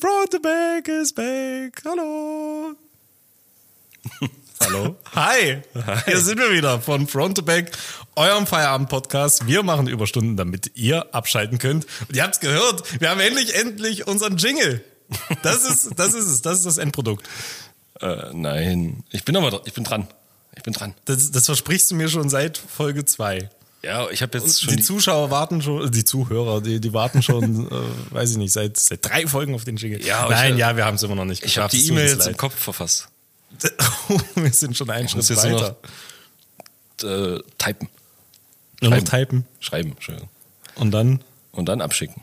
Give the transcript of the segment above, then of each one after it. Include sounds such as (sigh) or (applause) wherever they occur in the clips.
Front to Back is back. Hallo. (laughs) Hallo. Hi. Hi. Hier sind wir wieder von Front to Back, eurem Feierabend-Podcast. Wir machen Überstunden, damit ihr abschalten könnt. Und ihr habt's gehört, wir haben endlich, endlich unseren Jingle. Das ist, das ist es, das ist das Endprodukt. Äh, nein, ich bin aber, ich bin dran. Ich bin dran. Das, das versprichst du mir schon seit Folge 2. Ja, ich habe jetzt Und schon die, die, Zuschauer warten schon, die Zuhörer, die, die warten schon, (laughs) äh, weiß ich nicht, seit, seit drei Folgen auf den Jingle. Ja, Nein, ich- ja, wir haben es immer noch nicht ich habe geschafft. die E-Mail jetzt im. Kopf verfasst. (laughs) wir sind schon einen Schritt jetzt nur weiter. Äh, typen, Nur noch schreiben. typen schreiben, Entschuldigung. und dann Und dann abschicken.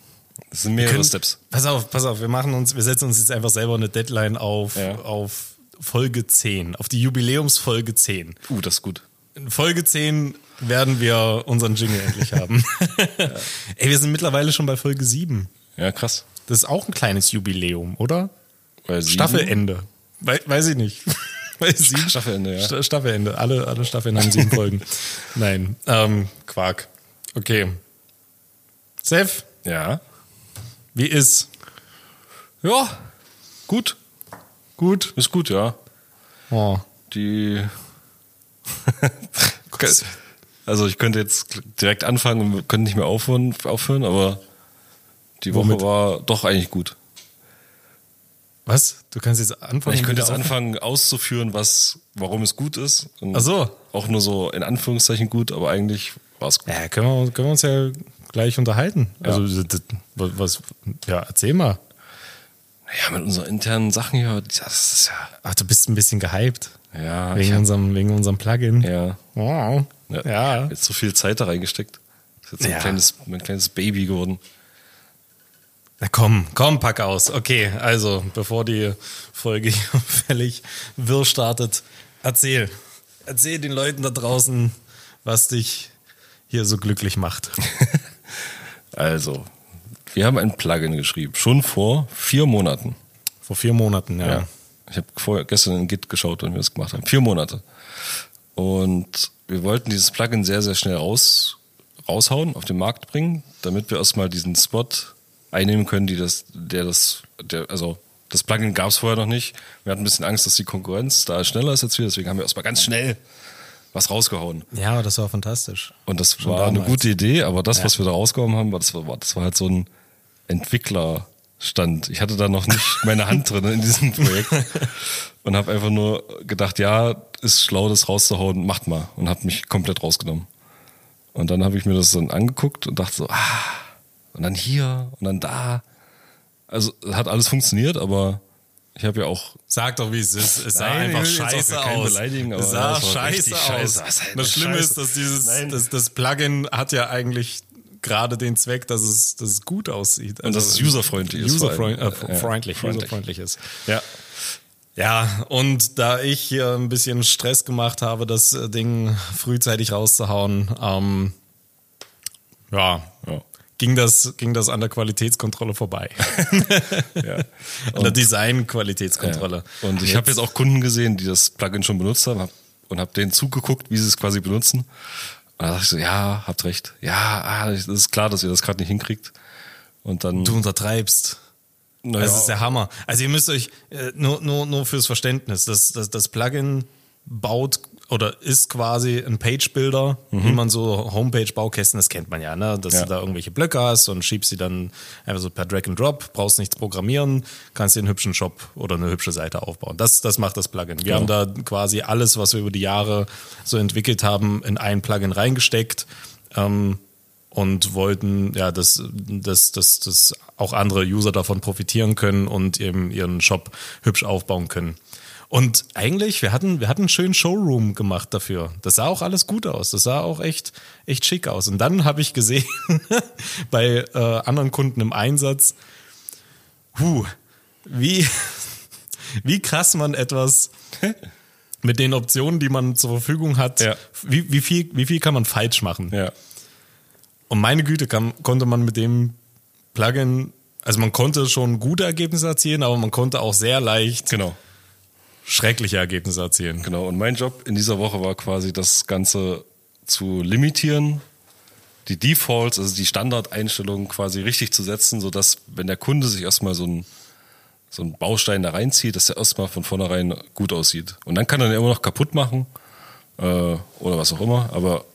Das sind mehrere können- Steps. Pass auf, pass auf, wir machen uns, wir setzen uns jetzt einfach selber eine Deadline auf, Ja. auf Folge 10, auf die Jubiläumsfolge 10. Uh, das ist gut. In Folge 10 werden wir unseren Jingle endlich haben. (laughs) Ey, wir sind mittlerweile schon bei Folge 7. Ja, krass. Das ist auch ein kleines Jubiläum, oder? Staffelende. Wei- weiß ich nicht. (laughs) Weil sieben, Staffelende, ja. Sta- Staffelende. Alle, alle Staffeln haben sieben Folgen. (laughs) Nein, ähm, Quark. Okay. Seth, Ja. wie ist? Ja, gut. Gut? Ist gut, ja. Oh. Die. Also ich könnte jetzt direkt anfangen und wir können nicht mehr aufhören, aufhören aber die Woche Womit? war doch eigentlich gut. Was? Du kannst jetzt anfangen? Ich könnte jetzt anfangen auszuführen, was, warum es gut ist. Ach so. Auch nur so in Anführungszeichen gut, aber eigentlich war es gut. Ja, können wir, können wir uns ja gleich unterhalten. Also, das, was, ja, erzähl mal. Ja, mit unseren internen Sachen hier, das ist Ach, du bist ein bisschen gehypt. Ja. Wegen hab, unserem, wegen unserem Plugin. ja, Wow. ja. Ja. Jetzt so viel Zeit da reingesteckt. Ist jetzt so ein, Ja. kleines, ein kleines Baby geworden. Na komm, komm, pack aus. Okay, also, bevor die Folge hier (laughs) völlig wirr startet, erzähl. Erzähl den Leuten da draußen, was dich hier so glücklich macht. (laughs) Also, wir haben ein Plugin geschrieben, schon vor vier Monaten. Vor vier Monaten, ja. Ja. Ich habe vorher gestern in Git geschaut, wann wir das gemacht haben. Vier Monate. Und wir wollten dieses Plugin sehr, sehr schnell raus, raushauen, auf den Markt bringen, damit wir erstmal diesen Spot einnehmen können, die das, der das, der, also das Plugin gab es vorher noch nicht. Wir hatten ein bisschen Angst, dass die Konkurrenz da schneller ist als wir, deswegen haben wir erstmal ganz schnell was rausgehauen. Ja, aber das war fantastisch. Und das Schon war eine damals. gute Idee, aber das, was wir da rausgehauen haben, war, das war, das war halt so ein Entwicklerstand. Ich hatte da noch nicht meine Hand drin in diesem Projekt und habe einfach nur gedacht, ja, ist schlau, das rauszuhauen, macht mal. Und habe mich komplett rausgenommen. Und dann habe ich mir das dann angeguckt und dachte so, ah, und dann hier und dann da. Also hat alles funktioniert, aber ich habe ja auch Sag doch, wie es ist. Es sah Nein, einfach scheiße aus. beleidigen, aber es sah das war scheiße aus. scheiße. Das eine Schlimme Scheiße. ist, dass dieses das, das Plugin hat ja eigentlich gerade den Zweck, dass es, dass es gut aussieht. Also Und dass es userfreundlich ist vor allem. Userfreund, äh, Ja, freundlich, freundlich. userfreundlich ist. ja Ja, und da ich hier ein bisschen Stress gemacht habe, das äh, Ding frühzeitig rauszuhauen, ähm, ja, Ja. ging das, ging das an der Qualitätskontrolle vorbei. (laughs) ja. an der Design-Qualitätskontrolle. Ja. Und ich habe jetzt auch Kunden gesehen, die das Plugin schon benutzt haben hab, und habe denen zugeguckt, wie sie es quasi benutzen. Und da dachte ich so, ja, habt recht. Ja, ah, das ist klar, dass ihr das gerade nicht hinkriegt. Und dann, Du untertreibst. naja, Das ist der Hammer. Also ihr müsst euch, äh, nur, nur, nur fürs Verständnis, das, das, das Plugin baut oder ist quasi ein Page-Builder, wie man so Homepage-Baukästen, das kennt man ja, ne? dass Ja. du da irgendwelche Blöcke hast und schiebst sie dann einfach so per Drag and Drop, brauchst nichts programmieren, kannst dir einen hübschen Shop oder eine hübsche Seite aufbauen. Das, das macht das Plugin. Wir haben da quasi alles, was wir über die Jahre so entwickelt haben, in ein Plugin reingesteckt. Ähm, und wollten, ja, dass, dass, dass, dass auch andere User davon profitieren können und eben ihren Shop hübsch aufbauen können. Und eigentlich, wir hatten, wir hatten einen schönen Showroom gemacht dafür. Das sah auch alles gut aus. Das sah auch echt, echt schick aus. Und dann habe ich gesehen, (laughs) bei äh, anderen Kunden im Einsatz, huh, wie, (laughs) wie krass man etwas (laughs) mit den Optionen, die man zur Verfügung hat, Ja. wie, wie, viel, wie viel kann man falsch machen? ja, Und meine Güte, kann, konnte man mit dem Plugin, also man konnte schon gute Ergebnisse erzielen, aber man konnte auch sehr leicht genau. Schreckliche Ergebnisse erzielen. Genau. Und mein Job in dieser Woche war quasi das Ganze zu limitieren, die Defaults, also die Standardeinstellungen quasi richtig zu setzen, sodass, wenn der Kunde sich erstmal so ein so einen Baustein da reinzieht, dass der erstmal von vornherein gut aussieht. Und dann kann er den immer noch kaputt machen äh, oder was auch immer, aber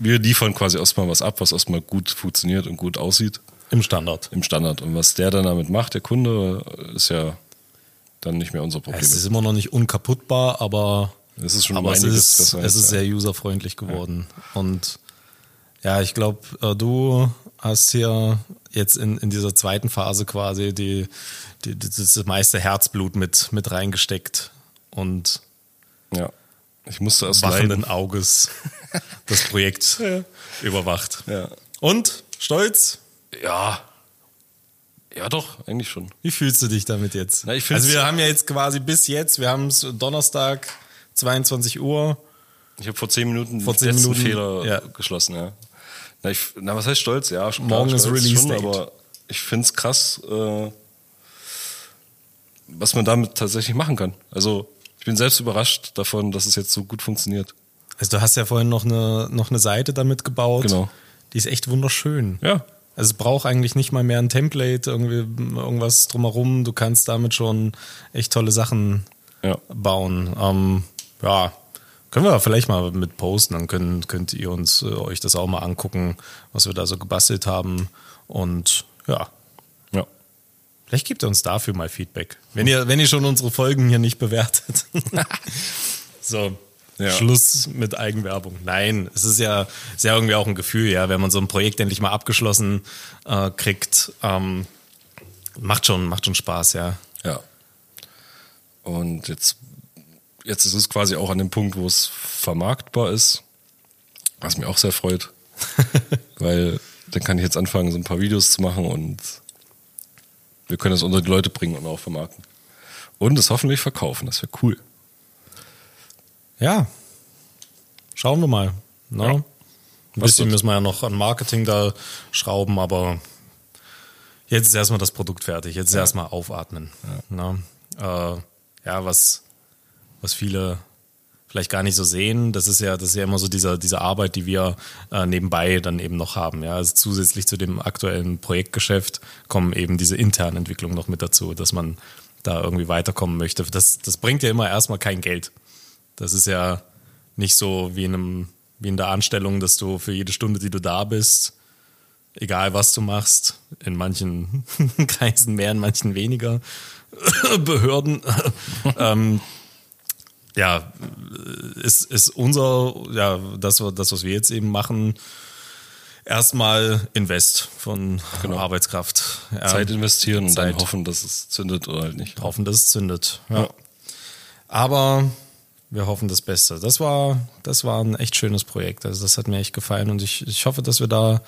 wir liefern quasi erstmal was ab, was erstmal gut funktioniert und gut aussieht. Im Standard. Im Standard. Und was der dann damit macht, der Kunde, ist ja dann nicht mehr unser Problem. Es ist immer noch nicht unkaputtbar, aber es ist schon aber es ist, besser es ist ja. sehr userfreundlich geworden. Und ja, ich glaube, du hast hier jetzt in, in dieser zweiten Phase quasi die, die, das meiste Herzblut mit, mit reingesteckt und Ja. Ich musste erst wachenden leiden. Auges (laughs) das Projekt überwacht. Ja. Und stolz? ja. Ja, doch, eigentlich schon. Wie fühlst du dich damit jetzt? Na, ich also wir haben ja jetzt quasi bis jetzt, wir haben es Donnerstag, 22 Uhr. Ich habe vor zehn Minuten Vor zehn letzten Minuten, Fehler ja. geschlossen, ja. Na, ich, na, was heißt stolz? Ja, schon Morgen ist stolz Release schon, aber ich finde es krass, äh, was man damit tatsächlich machen kann. Also ich bin selbst überrascht davon, dass es jetzt so gut funktioniert. Also du hast ja vorhin noch eine, noch eine Seite damit gebaut. Genau. Die ist echt wunderschön. Ja. Also es braucht eigentlich nicht mal mehr ein Template, irgendwie irgendwas drumherum. Du kannst damit schon echt tolle Sachen Ja. bauen. Ähm, ja, können wir vielleicht mal mit posten, dann könnt, könnt ihr uns äh, euch das auch mal angucken, was wir da so gebastelt haben. Und ja, Ja. vielleicht gebt ihr uns dafür mal Feedback. Wenn ihr, wenn ihr schon unsere Folgen hier nicht bewertet. (laughs) (laughs) so. Ja. Schluss mit Eigenwerbung. Nein, es ist ja, ist ja irgendwie auch ein Gefühl, ja, wenn man so ein Projekt endlich mal abgeschlossen äh, kriegt, ähm, macht schon, macht schon Spaß, ja. Ja. Und jetzt, jetzt ist es quasi auch an dem Punkt, wo es vermarktbar ist, was mich auch sehr freut. (laughs) Weil dann kann ich jetzt anfangen, so ein paar Videos zu machen und wir können das unter die Leute bringen und auch vermarkten. Und es hoffentlich verkaufen, das wäre cool. Ja. Schauen wir mal. Ne? Ja. Ein bisschen müssen wir ja noch an Marketing da schrauben, aber jetzt ist erstmal das Produkt fertig. Jetzt ist erstmal aufatmen. Ne? Äh, ja, was, was viele vielleicht gar nicht so sehen, das ist ja, das ist ja immer so diese, diese Arbeit, die wir äh, nebenbei dann eben noch haben. Ja, also zusätzlich zu dem aktuellen Projektgeschäft kommen eben diese internen Entwicklungen noch mit dazu, dass man da irgendwie weiterkommen möchte. Das, das bringt ja immer erstmal kein Geld. Das ist ja nicht so wie in, einem, wie in der Anstellung, dass du für jede Stunde, die du da bist, egal was du machst, in manchen (laughs) Kreisen mehr, in manchen weniger (laughs) Behörden, (laughs) ähm, ja, ist, ist unser, ja, das, das, was wir jetzt eben machen, erstmal Invest von Arbeitskraft. Ja. Zeit investieren und dann hoffen, dass es zündet oder halt nicht. hoffen, dass es zündet. Ja. Aber wir hoffen das Beste. Das war, das war ein echt schönes Projekt. Also das hat mir echt gefallen und ich, ich hoffe, dass wir da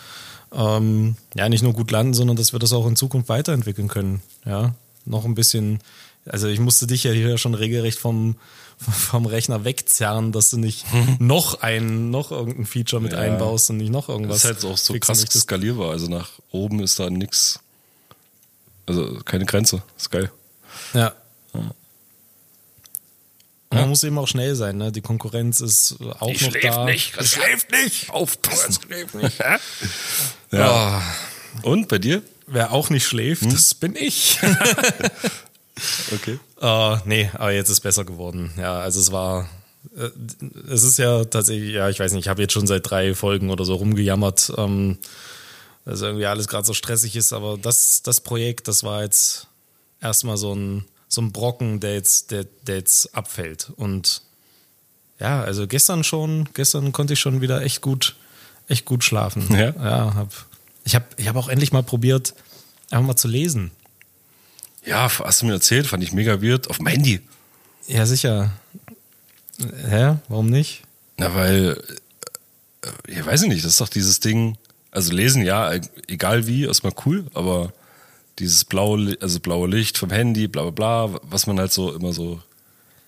ähm, ja nicht nur gut landen, sondern dass wir das auch in Zukunft weiterentwickeln können. Ja, noch ein bisschen. Also ich musste dich ja hier schon regelrecht vom (laughs) vom Rechner wegzerren, dass du nicht (laughs) noch ein, noch irgendein Feature mit Ja. einbaust und nicht noch Das irgendwas. ist halt auch so krass skalierbar. Also nach oben ist da nix. Also keine Grenze. Ist geil. Ja. Und Man muss eben auch schnell sein, ne? Die Konkurrenz ist auch noch da. Das schläft nicht. Aufpassen. schläft nicht. Ja. ja. Und bei dir? Wer auch nicht schläft, Hm? das bin ich. (laughs) Okay. äh, nee, aber jetzt ist besser geworden. Ja, also es war, äh, es ist ja tatsächlich, ja, ich weiß nicht, ich habe jetzt schon seit drei Folgen oder so rumgejammert, ähm, dass irgendwie alles gerade so stressig ist, aber das, das Projekt, das war jetzt erstmal so ein, so ein Brocken, der jetzt, der, der jetzt abfällt. Und ja, also gestern schon, gestern konnte ich schon wieder echt gut, echt gut schlafen. Ja? ja hab, ich habe ich hab auch endlich mal probiert, einfach mal zu lesen. Ja, hast du mir erzählt, fand ich mega weird. Auf dem Handy. Ja, sicher. Hä? Warum nicht? Na, weil, äh, ich weiß ich nicht, das ist doch dieses Ding, also lesen, ja, egal wie, erstmal cool, aber dieses blaue, also blaue Licht vom Handy, bla bla bla, was man halt so immer so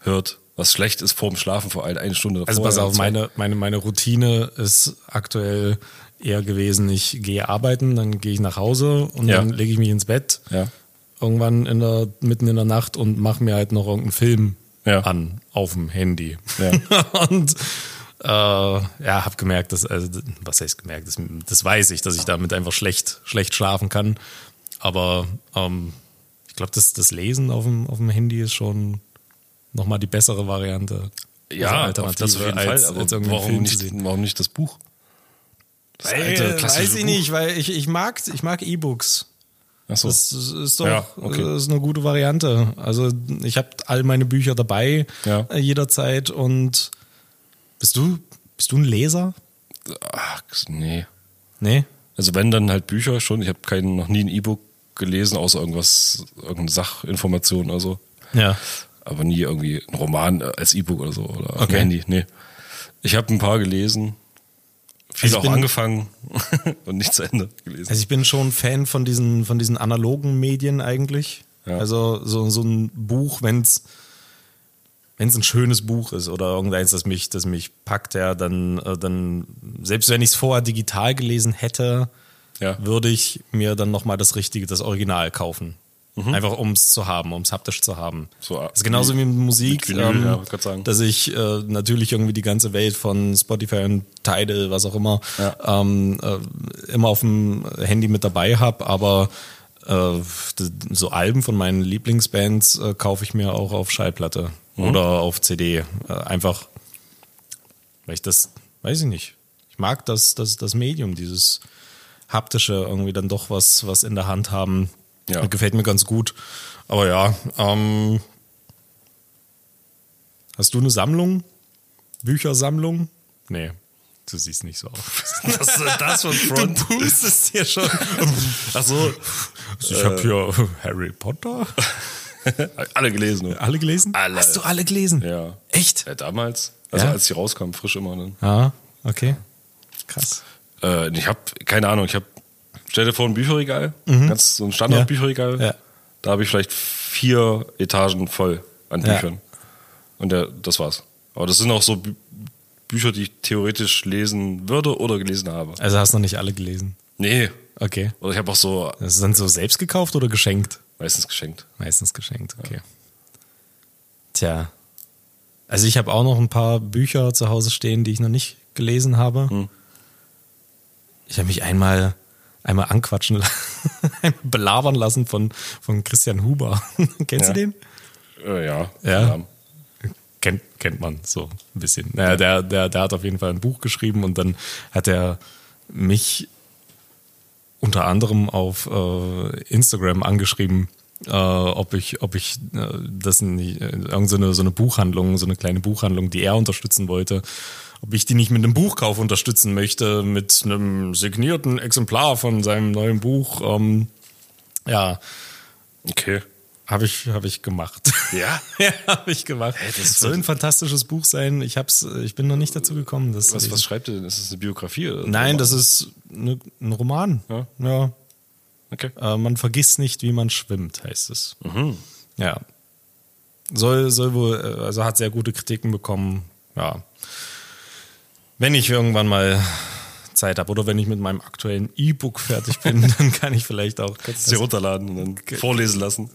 hört, was schlecht ist vorm Schlafen, vor allem eine Stunde davor. Also pass auf, meine, meine, meine Routine ist aktuell eher gewesen, ich gehe arbeiten, dann gehe ich nach Hause und Ja. dann lege ich mich ins Bett. Ja. Irgendwann in der, mitten in der Nacht und mache mir halt noch irgendeinen Film Ja. an auf dem Handy. (laughs) Und äh, ja, habe gemerkt, dass, also, was heißt gemerkt, das, das weiß ich, dass ich damit einfach schlecht, schlecht schlafen kann. Aber ähm, ich glaube, das, das Lesen auf dem, auf dem Handy ist schon nochmal die bessere Variante. Ja, Also auf das auf jeden als, Fall. Aber als warum, Film zu nicht, sehen. warum nicht das Buch? Das Weil, weiß ich nicht, weil ich, ich mag ich mag E-Books. Achso. Das ist doch Ja, okay. das ist eine gute Variante. Also ich habe all meine Bücher dabei Ja. äh, jederzeit und bist du bist du ein Leser? Ach, nee. Nee. Also wenn dann halt Bücher schon. Ich habe keinen noch nie ein E-Book gelesen, außer irgendwas, irgendeine Sachinformation oder so. Ja. Aber nie irgendwie ein Roman äh, als E-Book oder so oder Okay. Handy. Nee. Ich habe ein paar gelesen, viel Also auch bin- angefangen (laughs) und nicht zu Ende gelesen. Also ich bin schon Fan von diesen, von diesen analogen Medien eigentlich. Ja. Also so, so ein Buch, wenn es wenn es ein schönes Buch ist oder irgendeins, das mich, das mich packt, ja, dann, äh, dann selbst wenn ich es vorher digital gelesen hätte, Ja. würde ich mir dann nochmal das Richtige, das Original kaufen. Einfach um es zu haben, um es haptisch zu haben. Mhm. So, das ist genauso wie mit Musik, mit Vinyl, ähm, ja, dass ich äh, natürlich irgendwie die ganze Welt von Spotify und Tidal, was auch immer, Ja. ähm, äh, immer auf dem Handy mit dabei habe, aber äh, so Alben von meinen Lieblingsbands äh, kaufe ich mir auch auf Schallplatte Mhm. oder auf CD. Äh, einfach, weil ich das, weiß ich nicht. Ich mag das, das, das Medium, dieses haptische irgendwie dann doch was, was in der Hand haben. Ja. Gefällt mir ganz gut. Aber ja, ähm, hast du eine Sammlung? Büchersammlung? Nee. Du siehst nicht so aus. (laughs) Das für ein Front? Du pustest hier schon. Ach so. Ich habe hier Harry Potter. (laughs) Alle gelesen. nur. Alle gelesen? Alle. Hast du alle gelesen? Ja. Echt? ja. Damals. Also Ja? als die rauskamen, frisch immer. Ne? Ah, okay. Krass. Äh, ich habe keine Ahnung. Ich habe stell dir vor ein Bücherregal, ganz so ein Standardbücherregal. Mhm. Ja. Da habe ich vielleicht vier Etagen voll an Ja. Büchern. Und der, das war's. Aber das sind auch so Bü Bücher, die ich theoretisch lesen würde oder gelesen habe. Also hast du noch nicht alle gelesen? Nee. Okay. Oder ich habe auch so Das ist dann so selbst gekauft oder geschenkt? meistens geschenkt. Meistens geschenkt, okay. Tja. Also ich habe auch noch ein paar Bücher zu Hause stehen, die ich noch nicht gelesen habe. Hm. Ich habe mich einmal einmal anquatschen, la- (laughs) einmal belabern lassen von, von Christian Huber. (laughs) Kennst Ja. du den? Äh, ja. Ja. Kennt, kennt man so ein bisschen. Naja, der, der, der hat auf jeden Fall ein Buch geschrieben und dann hat er mich unter anderem auf äh, Instagram angeschrieben, äh, ob ich, ob ich äh, das nicht, äh, irgend so eine, so eine Buchhandlung, so eine kleine Buchhandlung, die er unterstützen wollte, ob ich die nicht mit einem Buchkauf unterstützen möchte, mit einem signierten Exemplar von seinem neuen Buch. Ähm, ja, Okay. habe ich, hab ich gemacht. Ja? (laughs) ja, habe ich gemacht. Hey, das soll ein fantastisches Buch sein. Ich hab's, ich bin noch nicht dazu gekommen. Das Was, was schreibt ihr denn? Ist das eine Biografie? Oder Nein, das ist ne, ein Roman. Ja. ja. Okay. Äh, man vergisst nicht, wie man schwimmt, heißt es. Mhm. Ja. Soll, soll wohl, äh, also hat sehr gute Kritiken bekommen. Ja. Wenn ich irgendwann mal Zeit habe oder wenn ich mit meinem aktuellen E-Book fertig bin, (laughs) dann kann ich vielleicht auch. Kannst sie runterladen und dann vorlesen lassen.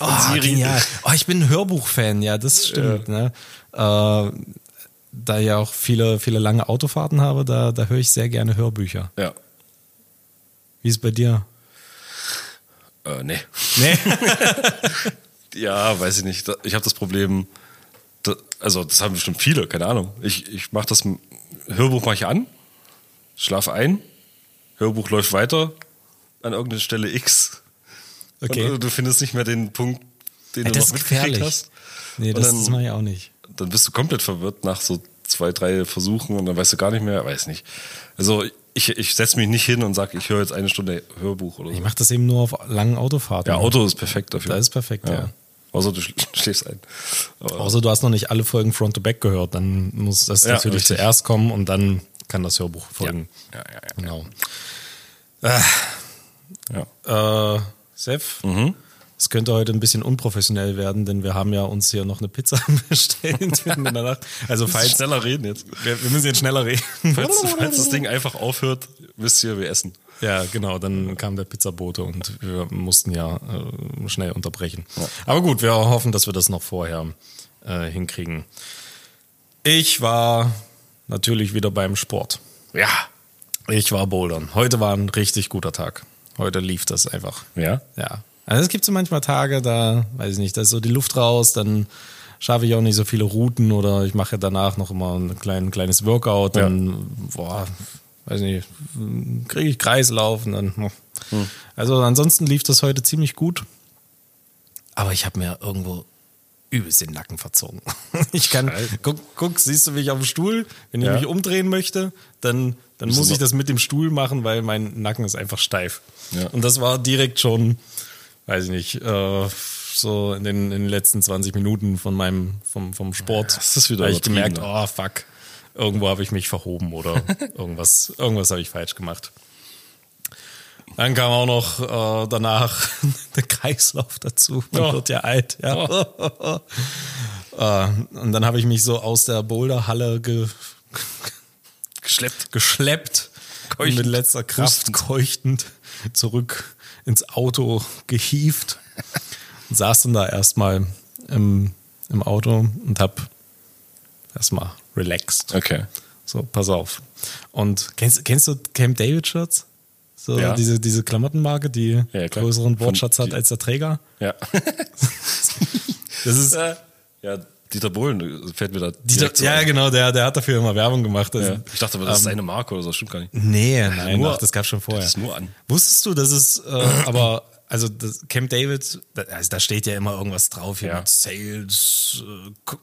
Oh, genial. Oh, ich bin ein Hörbuchfan, ja, das stimmt. Ne? Äh, da ich ja auch viele, viele lange Autofahrten habe, da, da höre ich sehr gerne Hörbücher. Ja. Wie ist es bei dir? Äh, nee. Nee. (laughs) Ja, weiß ich nicht. Ich habe das Problem, also das haben bestimmt viele, keine Ahnung. Ich, ich mache das, Hörbuch mache ich an, schlaf ein, Hörbuch läuft weiter an irgendeiner Stelle X. Okay. Und du findest nicht mehr den Punkt, den Ja, du noch mitgekriegt gefährlich. hast. Nee, das, dann- das mache ich auch nicht. Dann bist du komplett verwirrt nach so zwei, drei Versuchen und dann weißt du gar nicht mehr, weiß nicht. Also ich, ich setze mich nicht hin und sage, ich höre jetzt eine Stunde Hörbuch oder so. Ich mache das eben nur auf langen Autofahrten. Ja, Auto ist perfekt dafür. Da ist perfekt, ja. Außer du schl- (laughs) schläfst ein. Aber, Außer du hast noch nicht alle Folgen Front to Back gehört, dann muss das Ja, natürlich richtig. zuerst kommen und dann kann das Hörbuch folgen. ja, ja, ja. Genau. ja. Äh, Sef, Mhm. es könnte heute ein bisschen unprofessionell werden, denn wir haben ja uns hier noch eine Pizza (laughs) bestellt mitten in der Nacht. Also falls schneller reden jetzt. wir, wir müssen jetzt schneller reden. Falls, falls das Ding einfach aufhört, wisst ihr, wir essen. Ja, genau, dann kam der Pizzabote und wir mussten ja äh, schnell unterbrechen. Aber gut, wir hoffen, dass wir das noch vorher äh, hinkriegen. Ich war natürlich wieder beim Sport. Ja. Ich war bouldern. Heute war ein richtig guter Tag. Heute lief das einfach. Ja? Ja. Also es gibt so manchmal Tage, da, weiß ich nicht, da ist so die Luft raus, dann schaffe ich auch nicht so viele Routen oder ich mache danach noch immer ein klein, kleines Workout, dann, ja. boah, weiß nicht, kriege ich Kreislauf und dann. Hm. Also ansonsten lief das heute ziemlich gut. Aber ich habe mir irgendwo übelst den Nacken verzogen. (laughs) Ich kann, guck, guck, siehst du mich auf dem Stuhl? Wenn ich ja. mich umdrehen möchte, dann, dann muss ich das mit dem Stuhl machen, weil mein Nacken ist einfach steif. Ja. Und das war direkt schon, weiß ich nicht, äh, so in den, in den letzten 20 Minuten von meinem, vom, vom Sport. Ja, das ist wieder ich gemerkt, ne? oh fuck, irgendwo habe ich mich verhoben oder (laughs) irgendwas, irgendwas habe ich falsch gemacht. Dann kam auch noch äh, danach (laughs) der Kreislauf dazu. Man oh. wird ja alt. Ja. Oh. (laughs) äh, und dann habe ich mich so aus der Boulderhalle ge geschleppt, geschleppt keuchtend. mit letzter Kraft Hustend. keuchtend zurück ins Auto gehievt. und saß dann da erstmal im, im Auto und habe erstmal relaxed. Okay. So, pass auf. Und kennst, kennst du Camp David Shirts? So ja. diese, diese Klamottenmarke, die ja, größeren Wortschatz hat als der Träger. Ja. (laughs) das ist. Ja, Dieter Bohlen fällt mir da. Dieter, ja, ein. genau, der, der hat dafür immer Werbung gemacht. Also, ja. Ich dachte aber, das ähm, ist seine Marke oder so, stimmt gar nicht. Nee, nein, nur, ach, das gab schon vorher. Das nur an. Wusstest du, dass es äh, aber also das Camp David, also da steht ja immer irgendwas drauf hier ja. mit Sales, äh,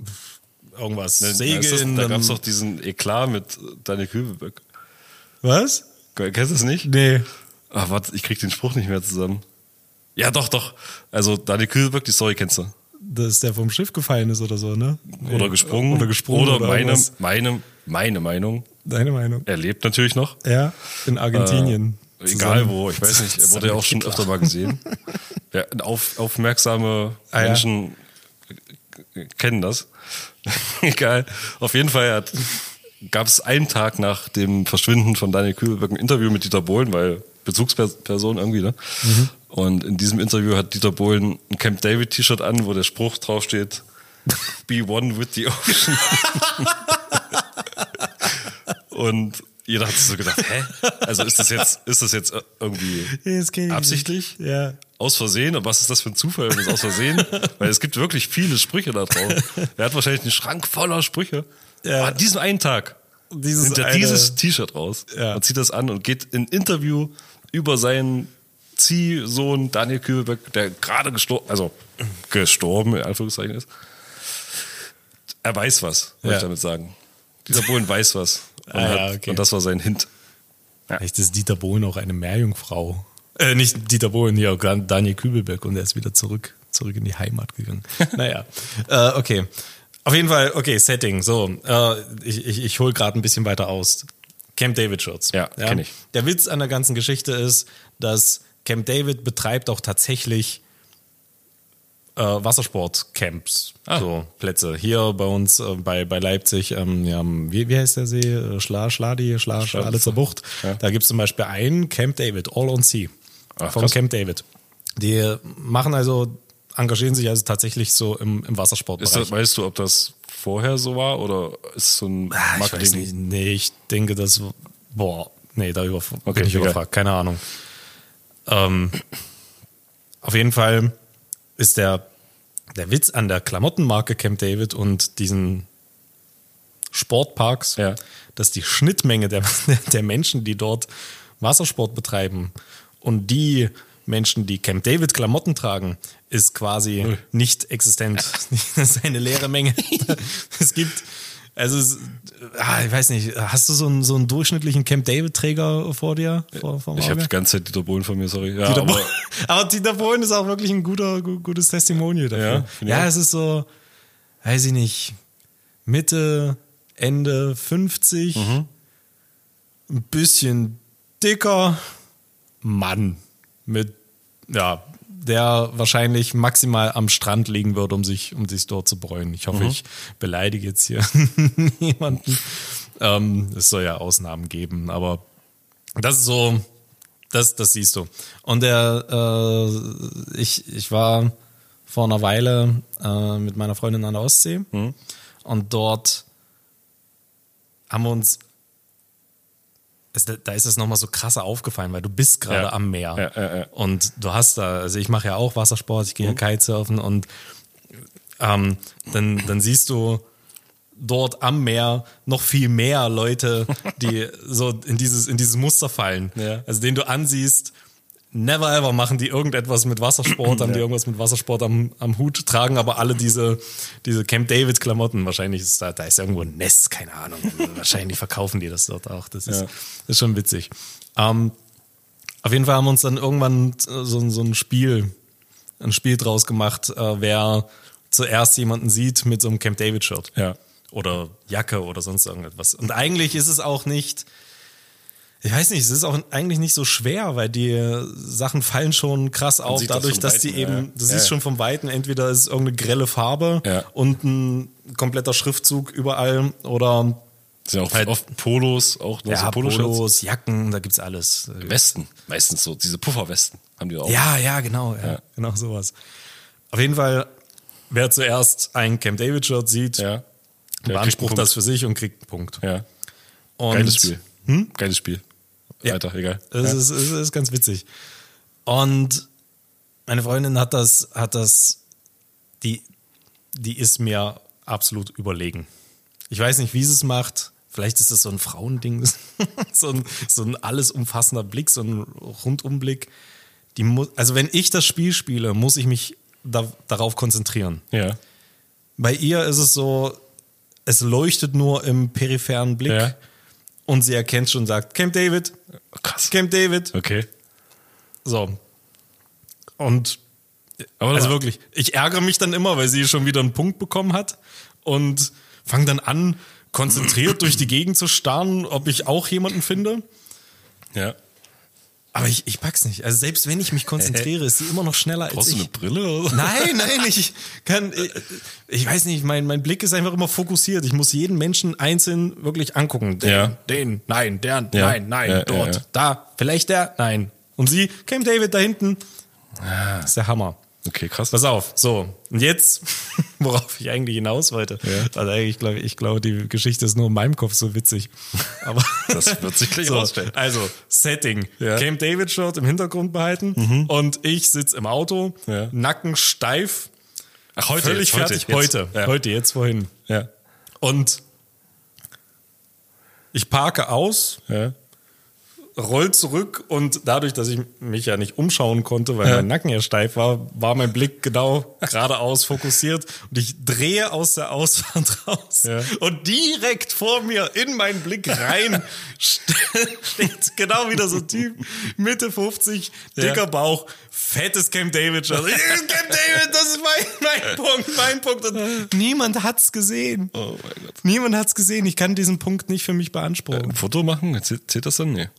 irgendwas, ne, Segeln. Da, da gab es doch diesen Eklat mit Daniel Kübelböck. Was? Kennst du das nicht? Nee. Ach, warte, ich krieg den Spruch nicht mehr zusammen. Ja, doch, doch. Also, Daniel Kühlberg, die Story kennst du. Dass der vom Schiff gefallen ist oder so, ne? Oder gesprungen. Oder gesprungen. Oder, oder meine, meine, meine Meinung. Deine Meinung. Er lebt natürlich noch. Ja, in Argentinien. Äh, egal wo, ich weiß nicht, er wurde ja auch schon öfter mal gesehen. (laughs) ja, auf, aufmerksame ah, Menschen ja. kennen das. (laughs) egal. Auf jeden Fall gab es einen Tag nach dem Verschwinden von Daniel Kübelberg ein Interview mit Dieter Bohlen, weil Bezugsperson irgendwie, ne? Mhm. Und in diesem Interview hat Dieter Bohlen ein Camp David T-Shirt an, wo der Spruch draufsteht, Be one with the ocean. (laughs) Und jeder hat so gedacht, hä? Also ist das jetzt, ist das jetzt irgendwie absichtlich? Ja. Aus Versehen? Und was ist das für ein Zufall, wenn es aus Versehen? (laughs) Weil es gibt wirklich viele Sprüche da drauf. Er hat wahrscheinlich einen Schrank voller Sprüche. Ja. an diesem einen Tag dieses nimmt er dieses T-Shirt raus ja. und zieht das an und geht in Interview über seinen Ziehsohn Daniel Kübelberg, der gerade gestorben, also gestorben, in Anführungszeichen ist. Er weiß was, wollte ja. ich damit sagen. Dieser Bohlen weiß was. Und, ah, ja, okay. und, das war sein Hint. Ja. Vielleicht ist Dieter Bohlen auch eine Meerjungfrau. Äh, nicht Dieter Bohlen, hier, Daniel Kübelberg und er ist wieder zurück, zurück in die Heimat gegangen. (laughs) naja, äh, okay. Auf jeden Fall, okay, Setting. So, äh, ich, ich, ich hole gerade ein bisschen weiter aus. Camp David Schutz. Ja, ja? kenne ich. Der Witz an der ganzen Geschichte ist, dass Camp David betreibt auch tatsächlich äh, Wassersportcamps, ah. so Plätze. Hier bei uns äh, bei, bei Leipzig, ähm, ja, wie, wie heißt der See? Äh, Schla, Schladi, Schla, Schladitzer Bucht. Ja. Da gibt es zum Beispiel einen Camp David, All on Sea. Ach, vom krass. Camp David. Die machen also engagieren sich also tatsächlich so im, im Wassersportbereich. Das, weißt du, ob das vorher so war oder ist so ein Marketing? Ah, ich weiß nicht. Nee, ich denke, das, boah, nee, darüber okay, bin ich egal. überfragt. Keine Ahnung. Ähm, auf jeden Fall ist der, der Witz an der Klamottenmarke Camp David und diesen Sportparks, ja. dass die Schnittmenge der, (laughs) der Menschen, die dort Wassersport betreiben und die Menschen, die Camp David Klamotten tragen, ist quasi Null. nicht existent. (laughs) Das ist eine leere Menge. (laughs) es gibt, also, ah, ich weiß nicht, hast du so einen, so einen durchschnittlichen Camp David-Träger vor dir? Vor, ich habe die ganze Zeit Dieter Bohlen von mir, sorry. Ja, Dieter aber, Bohlen, (laughs) aber Dieter Bohlen ist auch wirklich ein guter, gutes Testimonial dafür. Ja, ja es ist so, weiß ich nicht, Mitte, Ende 50, mhm. ein bisschen dicker Mann mit ja, der wahrscheinlich maximal am Strand liegen wird, um sich, um sich dort zu bräunen. Ich hoffe, mhm. ich beleidige jetzt hier (laughs) niemanden. Ähm, es soll ja Ausnahmen geben, aber das ist so, das, das siehst du. Und der, äh, ich, ich war vor einer Weile äh, mit meiner Freundin an der Ostsee mhm. und dort haben wir uns es, da ist es nochmal so krasser aufgefallen, weil du bist gerade Ja. am Meer. Ja, ja. Und du hast da, also ich mache ja auch Wassersport, ich gehe Mhm. ja Kitesurfen und ähm, dann, dann siehst du dort am Meer noch viel mehr Leute, die (laughs) so in dieses, in dieses Muster fallen. Also den du ansiehst, never ever machen die irgendetwas mit Wassersport, haben (clears throat) die irgendwas mit Wassersport am, am Hut, tragen aber alle diese, diese Camp David Klamotten. Wahrscheinlich ist da, da ist irgendwo ein Nest, keine Ahnung. Wahrscheinlich verkaufen die das dort auch. Das ist, Ja. ist schon witzig. Ähm, auf jeden Fall haben wir uns dann irgendwann so, ein- so ein Spiel, ein Spiel draus gemacht, äh, wer zuerst jemanden sieht mit so einem Camp David Shirt. Ja. Oder Jacke oder sonst irgendetwas. Und eigentlich ist es auch nicht, ich weiß nicht, es ist auch eigentlich nicht so schwer, weil die Sachen fallen schon krass auf, das dadurch, von dass die Weitem, eben, du Ja, siehst schon vom Weiten, entweder ist es irgendeine grelle Farbe Ja. und ein kompletter Schriftzug überall oder Sind ja auch Halt- oft Polos, auch ja, so Poloshirts. Polos, Jacken, da gibt's alles. Westen, meistens so, diese Pufferwesten haben die auch. Ja, ja, genau, ja, Ja. genau sowas. Auf jeden Fall, wer zuerst ein Camp David Shirt sieht, ja. Der beansprucht das für sich und kriegt einen Punkt. Ja. Und Geiles Spiel. Geiles Spiel. Ja. Alter, egal. Es, ist, es ist ganz witzig. Und meine Freundin hat das, hat das, die, die ist mir absolut überlegen. Ich weiß nicht, wie sie es macht. Vielleicht ist es so ein Frauending, (laughs) so ein, so ein alles umfassender Blick, so ein Rundumblick. Die muss, also wenn ich das Spiel spiele, muss ich mich da, darauf konzentrieren. Ja. Bei ihr ist es so, es leuchtet nur im peripheren Blick Ja. Und sie erkennt schon und sagt, Camp David, krass. Camp David. Okay. So. Und Aber also wirklich, ich ärgere mich dann immer, weil sie schon wieder einen Punkt bekommen hat und fange dann an, konzentriert durch die Gegend zu starren, ob ich auch jemanden finde. Ja. Aber ich, ich pack's nicht. Also selbst wenn ich mich konzentriere, ist sie immer noch schneller als Brauchst du ich. eine Brille oder? Nein, (laughs) nein, ich kann, ich, ich weiß nicht, mein, mein Blick ist einfach immer fokussiert. Ich muss jeden Menschen einzeln wirklich angucken. Den, Ja. den, nein, der, Ja. nein, nein, Ja, dort, da, vielleicht der, nein. Und sie, Camp David da hinten. Das ist der Hammer. Okay, krass. Pass auf, so. Und jetzt, (laughs) worauf ich eigentlich hinaus wollte. Ja. Also eigentlich, glaube ich, glaube, die Geschichte ist nur in meinem Kopf so witzig. (laughs) Aber Das wird sich gleich (laughs) so, rausstellen. Also, Setting. Ja. Camp David Shirt im Hintergrund behalten und ich sitze im Auto, Ja. Nacken steif, Ach, heute. völlig jetzt, fertig. Jetzt. Heute, heute, jetzt vorhin. Ja. Und ich parke aus, Ja. Roll zurück und dadurch, dass ich mich ja nicht umschauen konnte, weil Ja. mein Nacken ja steif war, war mein Blick genau (laughs) geradeaus fokussiert und ich drehe aus der Ausfahrt (laughs) raus Ja. und direkt vor mir in meinen Blick rein ste- (laughs) steht genau wieder so ein Typ, Mitte 50, dicker Ja. Bauch, fettes Camp David. Camp David, das ist mein, mein Punkt, mein Punkt und niemand hat's gesehen. Oh mein Gott. Niemand hat's gesehen. Ich kann diesen Punkt nicht für mich beanspruchen. Ein Foto machen? Zählt, zählt das dann? Nee.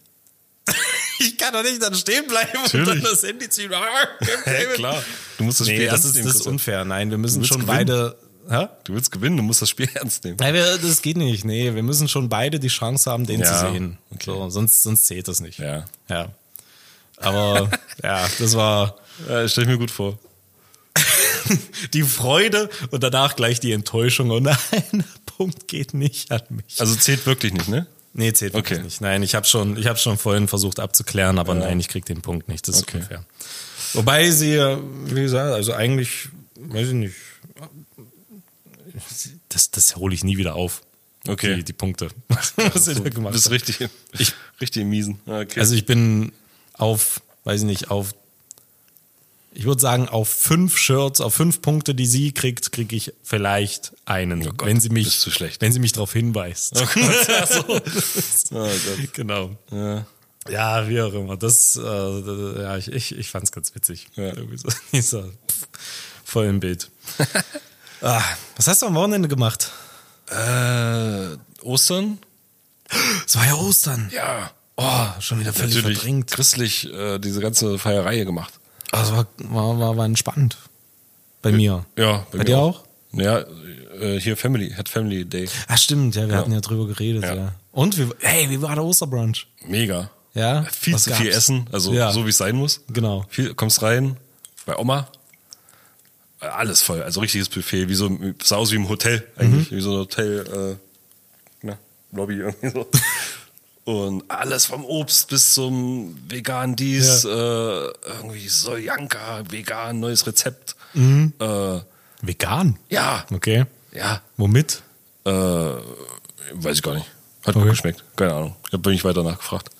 (laughs) Ich kann doch nicht dann stehen bleiben und Natürlich. dann das Handy ziehen. Ah, Camp David. Du musst das Spiel Nee, das ernst ist, nehmen. das ist unfair. Nein, wir müssen schon gewinnen. beide. Hä? Du willst gewinnen, du musst das Spiel ernst nehmen. Nein, wir, das geht nicht. Nee, wir müssen schon beide die Chance haben, den Ja, zu sehen. okay. So, sonst, sonst zählt das nicht. Ja. Ja. Aber (laughs) ja, das war Ja, stell ich mir gut vor. (laughs) die Freude und danach gleich die Enttäuschung. Und nein, Punkt geht nicht an mich. Also zählt wirklich nicht, ne? Nee, zählt wirklich Okay. nicht. Nein, ich habe schon, ich habe schon vorhin versucht abzuklären, aber nein, ich krieg den Punkt nicht. Das ist Okay. unfair. Wobei sie, ja, wie gesagt, also eigentlich, weiß ich nicht, das, das hole ich nie wieder auf. Okay. Die, die Punkte, (laughs) was sie da Du gemacht bist richtig, ich, richtig im Miesen. Okay. Also ich bin auf, weiß ich nicht, auf, ich würde sagen, auf fünf Shirts, auf fünf Punkte, die sie kriegt, kriege ich vielleicht einen, Oh Gott, wenn sie mich, wenn sie mich darauf hinweist. (laughs) (laughs) oh Gott. genau. Ja. Ja, wie auch immer. Das, äh, ja, ich, ich, ich fand es ganz witzig. Ja. Irgendwie so, (laughs) dieser, pff, voll im Bild. ah, was hast du am Wochenende gemacht? Äh, Ostern? Es war ja Ostern. Ja. Oh, schon wieder völlig Natürlich verdrängt. christlich äh, diese ganze Feierei gemacht. Also war, war, war, war entspannt. Bei mir. Ja. Bei mir dir auch? Ja, äh, hier Family, hat Family Day. Ah, stimmt, ja, wir hatten ja drüber geredet, ja. Ja. Und, wie, hey, wie war der Osterbrunch? Mega. Ja? Viel Was zu viel gab's? Essen, also Ja. so wie es sein muss. Genau. Viel, kommst rein, bei Oma, alles voll, also richtiges Buffet, wie so, sah aus wie im Hotel eigentlich, Mhm. wie so ein Hotel, äh, na, Lobby (laughs) irgendwie so. Und alles vom Obst bis zum vegan dies, äh, irgendwie Soljanka, vegan, neues Rezept. Mhm. Äh, Vegan? ja, Okay. ja, Womit? äh, weiß ich gar nicht. Hat Okay. gut geschmeckt, keine Ahnung. Ich habe nicht weiter nachgefragt.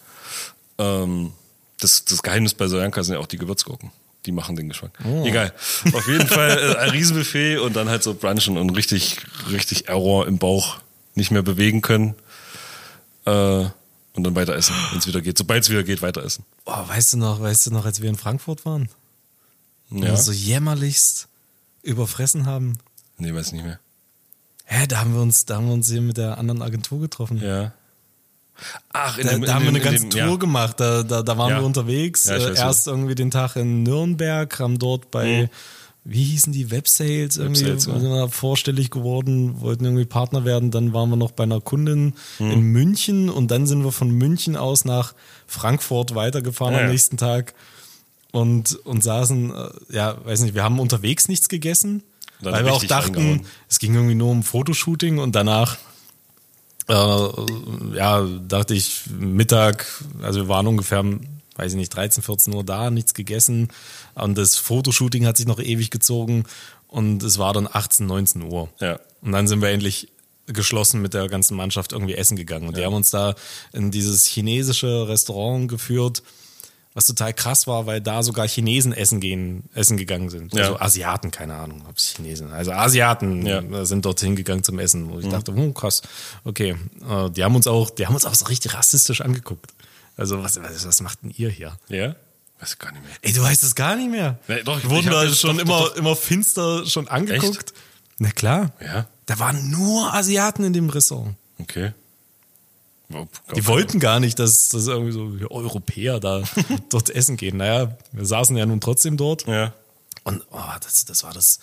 Ähm, das, das Geheimnis bei Soljanka sind ja auch die Gewürzgurken. Die machen den Geschmack. Oh. Egal. Auf jeden Fall äh, ein (laughs) Riesenbuffet und dann halt so brunchen und richtig, richtig Error im Bauch nicht mehr bewegen können. Äh, und dann weiter essen, wenn es wieder geht. Sobald es wieder geht, weiter essen. Oh, weißt du noch, weißt du noch, als wir in Frankfurt waren? Und Ja. wir so jämmerlichst überfressen haben. Nee, weiß nicht mehr. Hä, da haben wir uns, da haben wir uns hier mit der anderen Agentur getroffen. Ja. Ach, in Da, dem, da in haben wir dem- eine in ganze Tour ja. gemacht. Da, da, da waren Ja. wir unterwegs. Äh, erst irgendwie den Tag in Nürnberg, haben dort bei, Mhm. Wie hießen die, Websales irgendwie Websales, ja. sind wir vorstellig geworden, wollten irgendwie Partner werden. Dann waren wir noch bei einer Kundin Mhm. in München und dann sind wir von München aus nach Frankfurt weitergefahren Ja, am nächsten Tag und, und saßen, äh, ja, weiß nicht, wir haben unterwegs nichts gegessen, weil wir auch dachten, reingehauen. es ging irgendwie nur um Fotoshooting und danach äh, ja, dachte ich, Mittag, also wir waren ungefähr, weiß ich nicht, 13, 14 Uhr da, nichts gegessen. Und das Fotoshooting hat sich noch ewig gezogen und es war dann 18, 19 Uhr. Ja. Und dann sind wir endlich geschlossen mit der ganzen Mannschaft irgendwie essen gegangen. Und die haben uns da in dieses chinesische Restaurant geführt, was total krass war, weil da sogar Chinesen essen gehen, essen gegangen sind. Ja. Also Asiaten, keine Ahnung, ob es Chinesen. Also Asiaten Ja. sind dorthin gegangen zum Essen. Wo ich dachte, oh, krass, okay. Äh, Die haben uns auch, die haben uns auch so richtig rassistisch angeguckt. Also was, was, was macht denn ihr hier? Ja? Weiß ich gar nicht mehr. Ey, du weißt es gar nicht mehr. Nee, doch, ich- Wir wurden da schon doch- immer, doch- immer finster schon angeguckt. Na klar. Ja? Da waren nur Asiaten in dem Restaurant. Okay. Die wollten gar nicht, dass, dass irgendwie so Europäer da (laughs) dort essen gehen. Naja, wir saßen ja nun trotzdem dort. Ja. Und oh, das, das war das,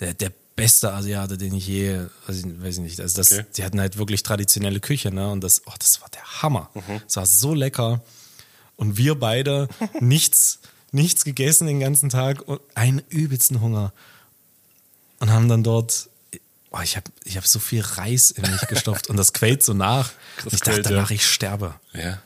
der, der beste Asiate, den ich je, weiß ich, weiß ich nicht, also das, Okay. die hatten halt wirklich traditionelle Küche, ne? Und das, oh, das war der Hammer. Mhm. Es war so lecker. Und wir beide (laughs) nichts, nichts gegessen den ganzen Tag und einen übelsten Hunger. Und haben dann dort, oh, ich habe ich hab so viel Reis in mich gestopft und das quält so nach. (laughs) Ich dachte quält, ja. danach, ich sterbe. Ja.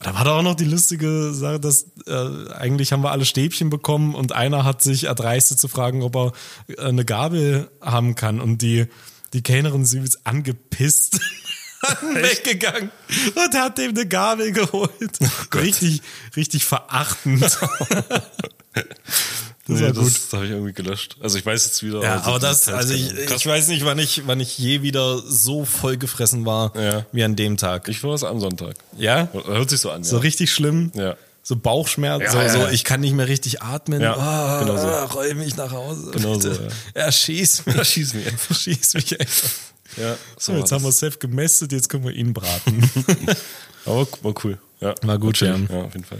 Da war da auch noch die lustige Sache, dass äh, eigentlich haben wir alle Stäbchen bekommen und einer hat sich erdreistet zu fragen, ob er äh, eine Gabel haben kann und die, die Kellnerin ist übelst angepisst (laughs) weggegangen und hat dem eine Gabel geholt. richtig, richtig verachtend. (laughs) das Nee, war das, gut. das habe ich irgendwie gelöscht. Also ich weiß jetzt wieder. Ja, aber das das, also ich, ich weiß nicht, wann ich, wann ich je wieder so vollgefressen war Ja. wie an dem Tag. Ich war es am Sonntag. Ja? Hört sich so an. So ja. richtig schlimm. Ja. So Bauchschmerz, Ja, so, ja, so ich kann nicht mehr richtig atmen. Ja, ah, genau so. ah, roll mich nach Hause. Genau so, ja. Erschieß mich. Erschieß mich einfach. Erschieß mich einfach. Ja, So, war jetzt haben wir das. Seth gemästet, jetzt können wir ihn braten. (laughs) Aber war cool. Ja, War gut, natürlich. ja. ja. auf jeden Fall.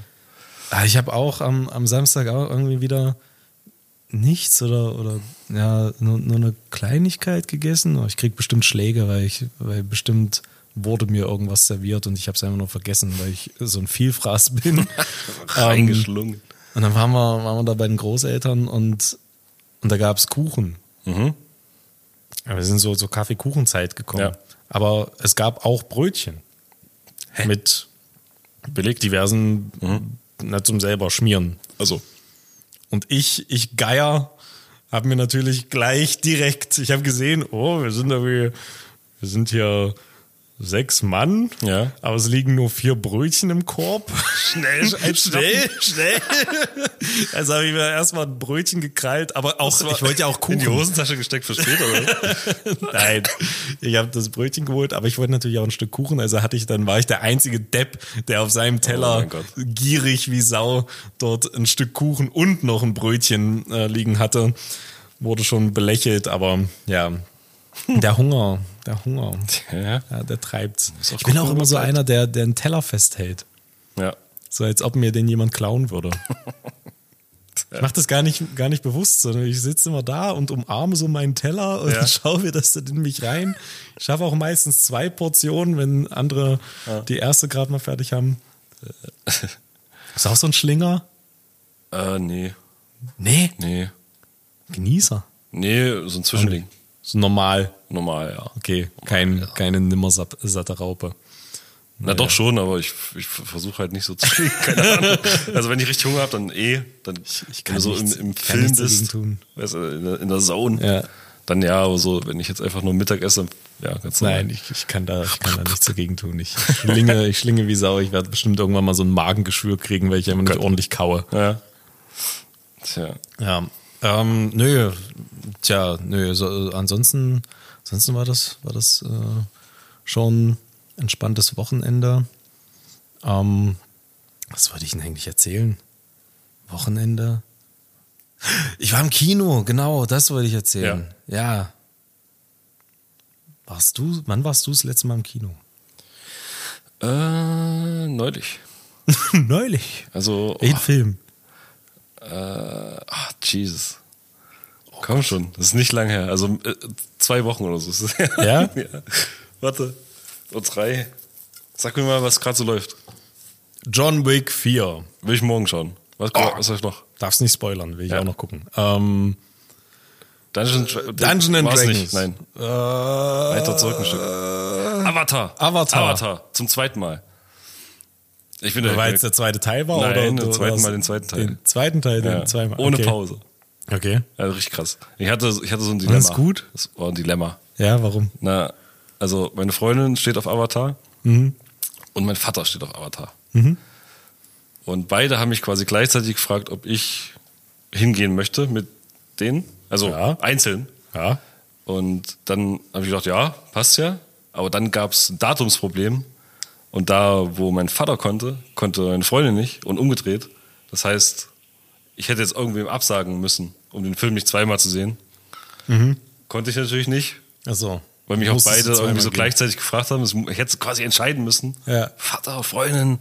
Ah, ich habe auch am, am Samstag auch irgendwie wieder nichts oder, oder ja, nur, nur eine Kleinigkeit gegessen. Oh, ich krieg bestimmt Schläge, weil ich, weil bestimmt wurde mir irgendwas serviert und ich habe es einfach nur vergessen, weil ich so ein Vielfraß (laughs) bin. (laughs) Ähm, Reingeschlungen. Und dann waren wir, waren wir da bei den Großeltern und, und da gab es Kuchen. Mhm. Ja, wir sind so zur Kaffeekuchenzeit gekommen. Ja. Aber es gab auch Brötchen. Mit Belegt. diversen, na, zum selber schmieren. Also. Und ich, ich Geier, habe mir natürlich gleich direkt, ich habe gesehen, oh, wir sind irgendwie, wir sind hier sechs Mann, Ja. aber es liegen nur vier Brötchen im Korb. (laughs) Schnell, schnell, schnell. Also habe ich mir erstmal ein Brötchen gekrallt, aber auch, ich wollte ja auch In die Kuchen. Hosentasche gesteckt für später, oder? Nein, ich habe das Brötchen geholt, aber ich wollte natürlich auch ein Stück Kuchen. Also hatte ich dann war ich der einzige Depp, der auf seinem Oh Teller Gott. gierig wie Sau dort ein Stück Kuchen und noch ein Brötchen äh, liegen hatte. Wurde schon belächelt, aber ja, (laughs) der Hunger, der Hunger, Ja. ja, der treibt's. Ich bin auch immer so bleibt. einer, der, der einen Teller festhält. Ja. So als ob mir den jemand klauen würde. (laughs) Ich mache das gar nicht, gar nicht bewusst, sondern ich sitze immer da und umarme so meinen Teller und Ja. (laughs) schaue mir das dann in mich rein. Ich schaffe auch meistens zwei Portionen, wenn andere die erste gerade mal fertig haben. Ist auch so ein Schlinger? Äh, nee. Nee, Nee. Genießer. Nee, so ein Zwischending. So normal. Normal, ja. Okay, kein, keine nimmersatte Raupe. Na doch schon, aber ich, ich versuche halt nicht so zu. (laughs) Keine Ahnung. Also wenn ich richtig Hunger habe, dann eh. Dann, ich wenn du so nichts- im, im kann Film bist, tun. Weißt du, in, der, in der Zone, Ja. dann ja, aber so, wenn ich jetzt einfach nur Mittag esse, ja, ganz normal. Nein, ich, ich, kann da, ich kann da nichts dagegen tun. Ich (laughs) schlinge, ich schlinge wie Sau. Ich werde bestimmt irgendwann mal so ein Magengeschwür kriegen, weil ich einfach nicht ordentlich kaue. Ja. Tja. Ja, ähm, nö, tja, nö, so, ansonsten, ansonsten war das, war das äh, schon entspanntes Wochenende. Ähm, was wollte ich denn eigentlich erzählen? Wochenende? Ich war im Kino, genau, das wollte ich erzählen. Ja. Warst du, wann warst du das letzte Mal im Kino? Äh, neulich. (laughs) Neulich. Also, Welchen Film? Äh, ach, Jesus. Komm schon, das ist nicht lang her. Also äh, zwei Wochen oder so. (laughs) Ja? ja. Warte. Und drei. Sag mir mal, was gerade so läuft. John Wick 4. Will ich morgen schauen. Was, Oh. was läuft noch? Darfst nicht spoilern, will ich Ja. auch noch gucken. Ähm, Dungeon, Dungeon and Dragons. Nicht. Nein. Äh, Weiter zurück ein Stück. Avatar. Avatar. Avatar. Zum zweiten Mal. Ich bin weil es der zweite Teil war? Nein, oder den zweiten Mal den zweiten Teil. Den zweiten Teil, den ja, zweimal. ohne okay. Pause. Okay. Also richtig krass. Ich hatte, ich hatte so ein Dilemma. das gut? Das war ein Dilemma. Ja, warum? Na, also meine Freundin steht auf Avatar Mhm. und mein Vater steht auf Avatar. Und beide haben mich quasi gleichzeitig gefragt, ob ich hingehen möchte mit denen. Also Ja. einzeln. Ja. Und dann habe ich gedacht, ja, passt ja. Aber dann gab es ein Datumsproblem. Und da, wo mein Vater konnte, konnte meine Freundin nicht und umgedreht. Das heißt, ich hätte jetzt irgendwem absagen müssen, um den Film nicht zweimal zu sehen. Konnte ich natürlich nicht, Achso. weil mich auch beide irgendwie so gehen. gleichzeitig gefragt haben. Ich hätte quasi entscheiden müssen. Ja. Vater, Freundin.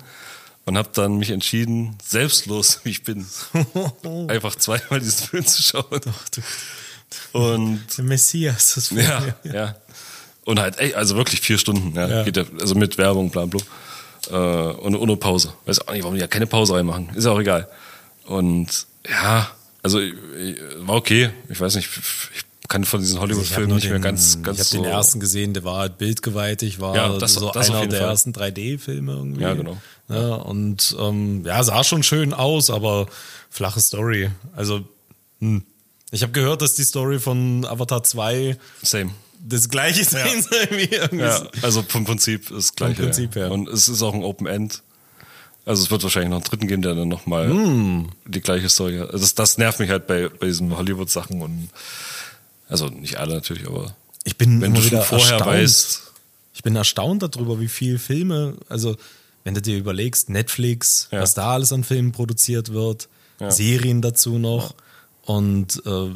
Und habe dann mich entschieden, selbstlos (laughs) wie ich bin, (laughs) einfach zweimal diesen Film zu schauen. Und Der Messias. Das ja, ja. Und halt, ey, also wirklich vier Stunden, ja. Ja. Geht ja also mit Werbung, bla, bla. Äh, und ohne Pause. Weiß auch nicht, warum die ja keine Pause reinmachen. Ist auch egal. Und ja, also ich, ich, war okay. Ich weiß nicht, ich kann von diesen hab Hollywood-Filmen nur nicht mehr ganz, ganz Ich habe so. den ersten gesehen, der war halt bildgewaltig, war Ja, das- so das einer der Fall. ersten 3D-Filme irgendwie. Ja, genau. Ja, und ähm, ja, sah schon schön aus, aber flache Story. Also, hm. ich habe gehört, dass die Story von Avatar 2 Same. Das gleiche sein soll wie irgendwie. Ja, also vom Prinzip ist das gleiche. Prinzip her. Und es ist auch ein Open End. Also es wird wahrscheinlich noch einen dritten geben, der dann nochmal Hm. die gleiche Story hat. Also das, das nervt mich halt bei, bei diesen Hollywood-Sachen und also nicht alle natürlich, aber Ich bin wenn du schon vorher erstaunt. weißt, Ich bin erstaunt darüber, wie viele Filme, also wenn du dir überlegst, Netflix, Ja. was da alles an Filmen produziert wird, Ja. Serien dazu noch und äh,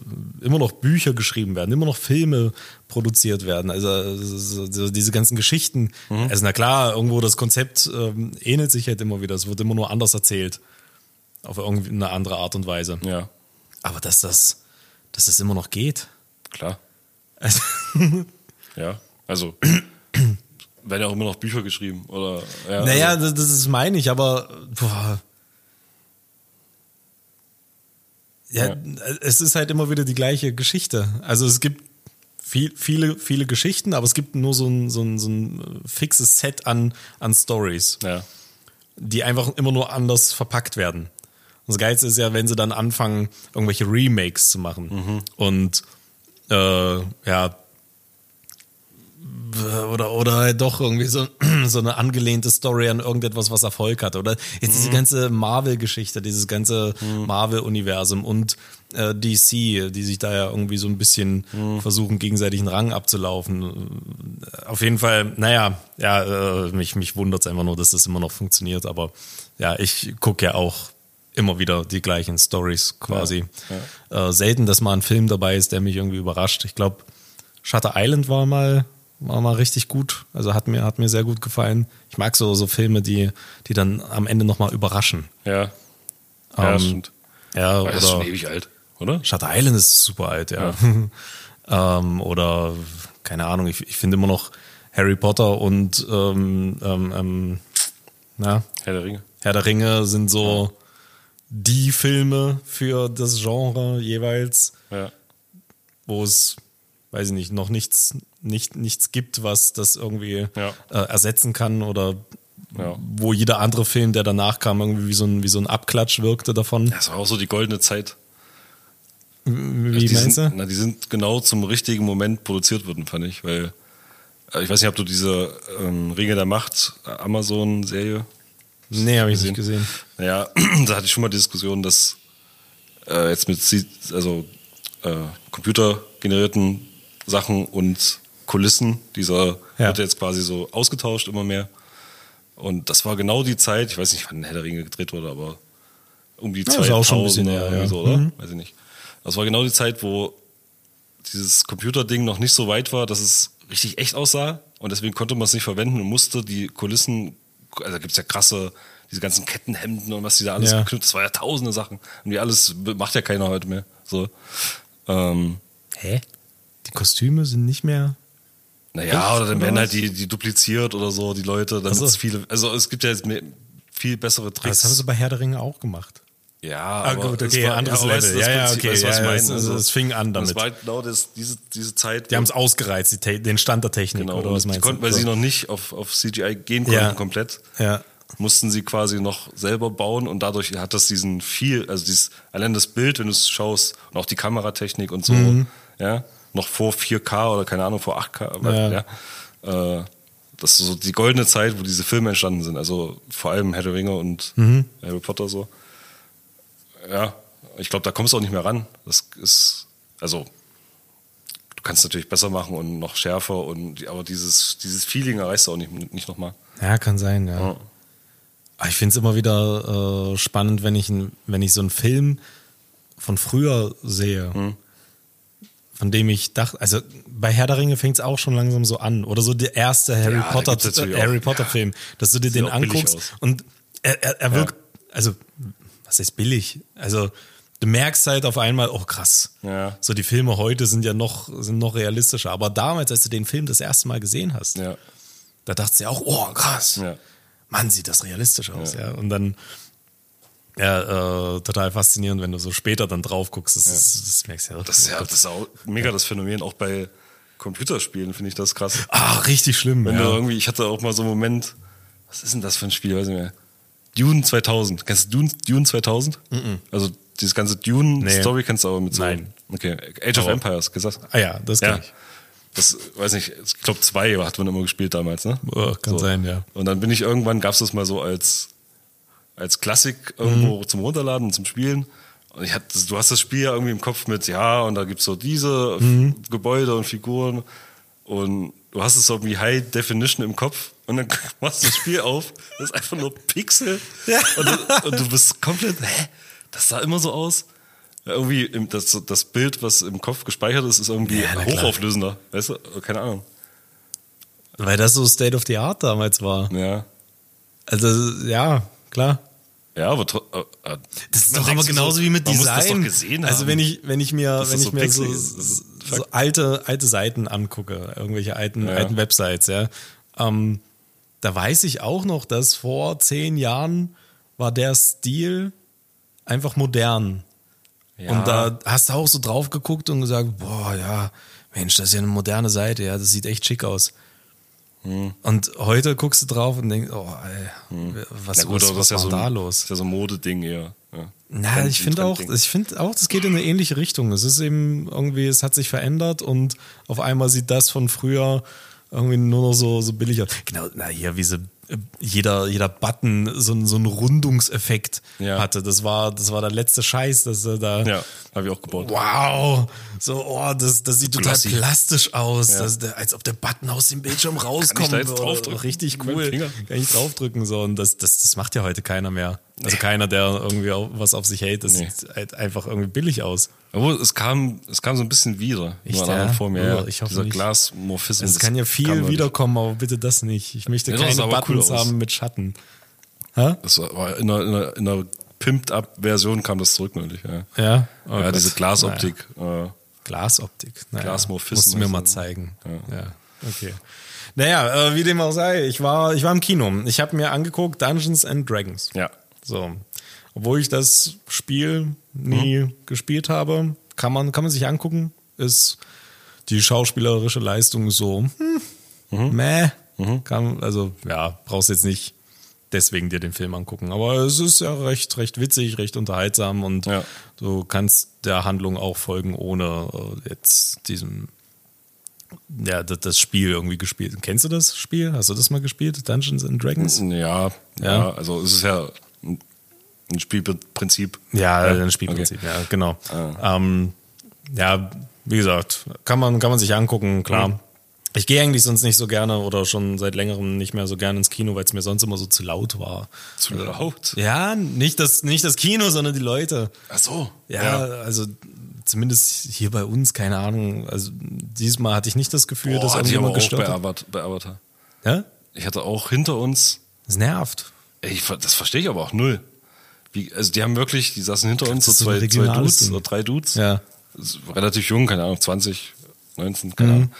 immer noch Bücher geschrieben werden, immer noch Filme produziert werden. Also so, so diese ganzen Geschichten. Mhm. Also na klar, irgendwo das Konzept ähm, ähnelt sich halt immer wieder. Es wird immer nur anders erzählt. Auf irgendwie eine andere Art und Weise. ja, Aber dass das, dass das immer noch geht. klar. Also, (laughs) Ja, also werden ja auch immer noch Bücher geschrieben oder ja, Naja, also, das, das meine ich, aber boah. Ja, Ja. es ist halt immer wieder die gleiche Geschichte. Also es gibt viel, viele, viele Geschichten, aber es gibt nur so ein, so ein, so ein fixes Set an, an Stories, ja, die einfach immer nur anders verpackt werden. Und das Geilste ist ja, wenn sie dann anfangen, irgendwelche Remakes zu machen. Und äh, ja, oder, oder halt doch irgendwie so, (clears throat) so eine angelehnte Story an irgendetwas, was Erfolg hatte. Oder jetzt diese ganze Marvel-Geschichte, dieses ganze Marvel-Universum und äh, DC, die sich da ja irgendwie so ein bisschen versuchen, gegenseitig einen Rang abzulaufen. Auf jeden Fall, naja, ja, äh, mich, mich wundert es einfach nur, dass das immer noch funktioniert. Aber ja, ich gucke ja auch immer wieder die gleichen Stories quasi. Äh, selten, dass mal ein Film dabei ist, der mich irgendwie überrascht. Ich glaube, Shutter Island war mal, war mal richtig gut. Also hat mir, hat mir sehr gut gefallen. Ich mag so, so Filme, die, die dann am Ende nochmal überraschen. ja, ja, Ähm, stimmt. Ja, Aber das ist schon oder ewig alt, oder? Shutter Island ist super alt, ja. (laughs) ähm, oder, keine Ahnung, ich, ich finde immer noch Harry Potter und ähm, ähm, ähm, na, Herr der Ringe. Herr der Ringe sind so die Filme für das Genre jeweils Ja, wo es, weiß ich nicht, noch nichts, nicht, nichts gibt, was das irgendwie Ja. äh, ersetzen kann oder Ja. wo jeder andere Film, der danach kam, irgendwie wie so ein, wie so ein Abklatsch wirkte davon. Das war auch so die goldene Zeit. Wie die meinst sind, du? Na, die sind genau zum richtigen Moment produziert worden, fand ich, weil äh, ich weiß nicht, ob du diese ähm, Ringe der Macht äh, Amazon-Serie Nee, habe ich nicht gesehen. Naja, (clears throat) da hatte ich schon mal die Diskussion, dass äh, jetzt mit also äh, computergenerierten Sachen und Kulissen, dieser Ja. wird jetzt quasi so ausgetauscht immer mehr. Und das war genau die Zeit, ich weiß nicht, wann Herr der Ringe gedreht wurde, aber um die Ja, ist auch schon ein bisschen 2000er her, irgendwie ja. so, oder? Mhm. Weiß ich nicht. Das war genau die Zeit, wo dieses Computerding noch nicht so weit war, dass es richtig echt aussah und deswegen konnte man es nicht verwenden und musste die Kulissen, also da gibt es ja krasse, diese ganzen Kettenhemden und was die da alles Ja. geknüpft, das war ja tausende Sachen und die alles macht ja keiner heute mehr. So. Ähm, Hä? Die Kostüme sind nicht mehr. Naja, oder dann werden halt die, die dupliziert oder so, die Leute, damit Ach so. es viele, also es gibt ja jetzt mehr, viel bessere Aber Das Tricks. haben sie bei Herr der Ringe auch gemacht. Ja, Ah, aber gut, okay, war- anderes weißt Level. das Ja, ja, okay, weißt was ja, ich meine? es- Also, es fing an damit. Das war halt genau das, diese, diese Zeit. Die haben es ausgereizt, den Stand der Technik, genau, oder was meinst konnten, weil So. sie noch nicht auf, auf CGI gehen konnten Ja. komplett, Ja. mussten sie quasi noch selber bauen und dadurch hat das diesen viel, also dieses, allein das Bild, wenn du es schaust und auch die Kameratechnik und so, Mhm. ja, noch vor 4K oder keine Ahnung, vor 8K, aber, Ja. äh, das ist so die goldene Zeit, wo diese Filme entstanden sind, also vor allem Herr der Ringe und Mhm. Harry Potter so. Ja, ich glaube, da kommst du auch nicht mehr ran. Das ist, also, du kannst natürlich besser machen und noch schärfer und, aber dieses, dieses Feeling erreichst du auch nicht, nicht nochmal. ja, kann sein, ja. Ja. Aber Ich finde es immer wieder äh, spannend, wenn ich, wenn ich so einen Film von früher sehe, Hm. Von dem ich dachte, also bei Herr der Ringe fängt es auch schon langsam so an. Oder so der erste Harry Ja, Potter, äh, Harry Potter ja. Film, dass du dir den auch billig anguckst und er, er, er wirkt, also was ist billig? Also du merkst halt auf einmal, oh krass. Ja. So die Filme heute sind ja noch, sind noch realistischer. Aber damals, als du den Film das erste Mal gesehen hast, Ja. da dachtest du ja auch, oh krass. Ja. Mann, sieht das realistisch aus, ja. Und dann, ja, äh, total faszinierend, wenn du so später dann drauf guckst. Das, ist, das merkst du ja. Das ist ja das ist auch mega das Phänomen, auch bei Computerspielen finde ich das krass. Ah, richtig schlimm, Wenn du ja. irgendwie, ich hatte auch mal so einen Moment, was ist denn das für ein Spiel, weiß ich nicht mehr. Dune 2000. Kennst du Dune, Dune 2000? Also dieses ganze Dune-Story kennst du aber mit so. Nein. Okay. Age of Aber- Empires, gesagt? Ah ja, das kann Ja. ich. Das, weiß nicht, ich glaube zwei hat man immer gespielt damals, ne? Oh, kann sein, ja. Und dann bin ich irgendwann, gab's das mal so als, als Klassik irgendwo Mhm. zum Runterladen zum Spielen. Und ich hatte, du hast das Spiel ja irgendwie im Kopf mit, ja, und da gibt's so diese Mhm. Gebäude und Figuren. Und du hast es so irgendwie High Definition im Kopf. Und dann (laughs) machst du das Spiel auf, das ist einfach nur Pixel. Und, du, und du bist komplett, hä? Das sah immer so aus. Ja, Irgendwie das, das Bild, was im Kopf gespeichert ist, ist irgendwie Ja, hochauflösender. Weißt du? Keine Ahnung. Weil das so State of the Art damals war. Ja. Also, ja, klar. Ja, aber äh, äh, Das ist doch aber genauso so, wie mit Design. also haben. wenn ich, wenn ich mir, Das wenn ich so mir so, so alte, alte Seiten angucke, irgendwelche alten, Ja. alten Websites, ja, ähm, da weiß ich auch noch, dass vor zehn Jahren war der Stil einfach modern. Ja. Und da hast du auch so drauf geguckt und gesagt, boah, ja, Mensch, das ist ja eine moderne Seite, ja, das sieht echt schick aus. Hm. Und heute guckst du drauf und denkst, oh, ey, was, Na gut, was, was ist ja so, da los? Das ist ja so ein Modeding eher. Ja. Na, Trend- ich finde auch, ich finde auch, das geht in eine ähnliche Richtung. Es ist eben irgendwie, es hat sich verändert und auf einmal sieht das von früher irgendwie nur noch so, so billig aus. Genau, na hier, wie sie, jeder, jeder Button so, so einen Rundungseffekt Ja. hatte. Das war, das war der letzte Scheiß, dass er da, Ja, habe ich auch gebaut. wow, so, oh, das, das sieht total plastisch aus, das, der, als ob der Button aus dem Bildschirm rauskommen da jetzt draufdrücken? Richtig cool. Kann ich draufdrücken, so, und das, das, das macht ja heute keiner mehr. Also keiner, der irgendwie was auf sich hält, das Nee. sieht halt einfach irgendwie billig aus. Obwohl, es kam, es kam so ein bisschen wieder. An ja? anderen Form, ja. Ich hoffe Dieser. Glasmorphismus. Es kann ja viel wiederkommen, aber bitte das nicht. Ich möchte Ja, keine aber cool Haben mit Schatten. Nicht. Das war in einer, in einer, in einer Pimped-Up-Version kam das zurück neulich. Ja, Ja? Oh ja Gott. diese Glasoptik. Äh, Naja. Glasoptik. Naja, Glasmorphismus. Musst du mir mal zeigen. Ja. Ja, okay. Naja, äh, wie dem auch sei, ich war, ich war im Kino. Ich habe mir angeguckt Dungeons and Dragons. ja. So. Obwohl ich das Spiel nie Mhm. gespielt habe, kann man, kann man sich angucken. Ist die schauspielerische Leistung so, hm, Mhm. meh. Kann, also, ja, brauchst jetzt nicht deswegen dir den Film angucken. Aber es ist ja recht, recht witzig, recht unterhaltsam und Ja. du kannst der Handlung auch folgen, ohne äh, jetzt diesem ja, das, das Spiel irgendwie gespielt. Kennst du das Spiel? Hast du das mal gespielt? Dungeons and Dragons? Ja, ja, Ja. also es ist ja ein Spielprinzip. Ja, ein Spielprinzip, ja, genau. Ähm, ja, wie gesagt, kann man, kann man sich angucken, klar. Ich gehe eigentlich sonst nicht so gerne oder schon seit längerem nicht mehr so gerne ins Kino, weil es mir sonst immer so zu laut war. Zu laut. Ja, nicht das, nicht das Kino, sondern die Leute. Ach so. Ja, also zumindest hier bei uns, keine Ahnung. Also diesmal hatte ich nicht das Gefühl, Boah, dass irgendjemand auch bei, gestört hat. Bei Avatar. Ja? Ich hatte auch hinter uns, Das nervt. ey, ich, das verstehe ich aber auch null. Wie, also die haben wirklich, die saßen hinter uns, so zwei, zwei Dudes Ding. oder drei Dudes. Ja. S- Relativ jung, keine Ahnung, 20, 19, keine Mhm. Ahnung.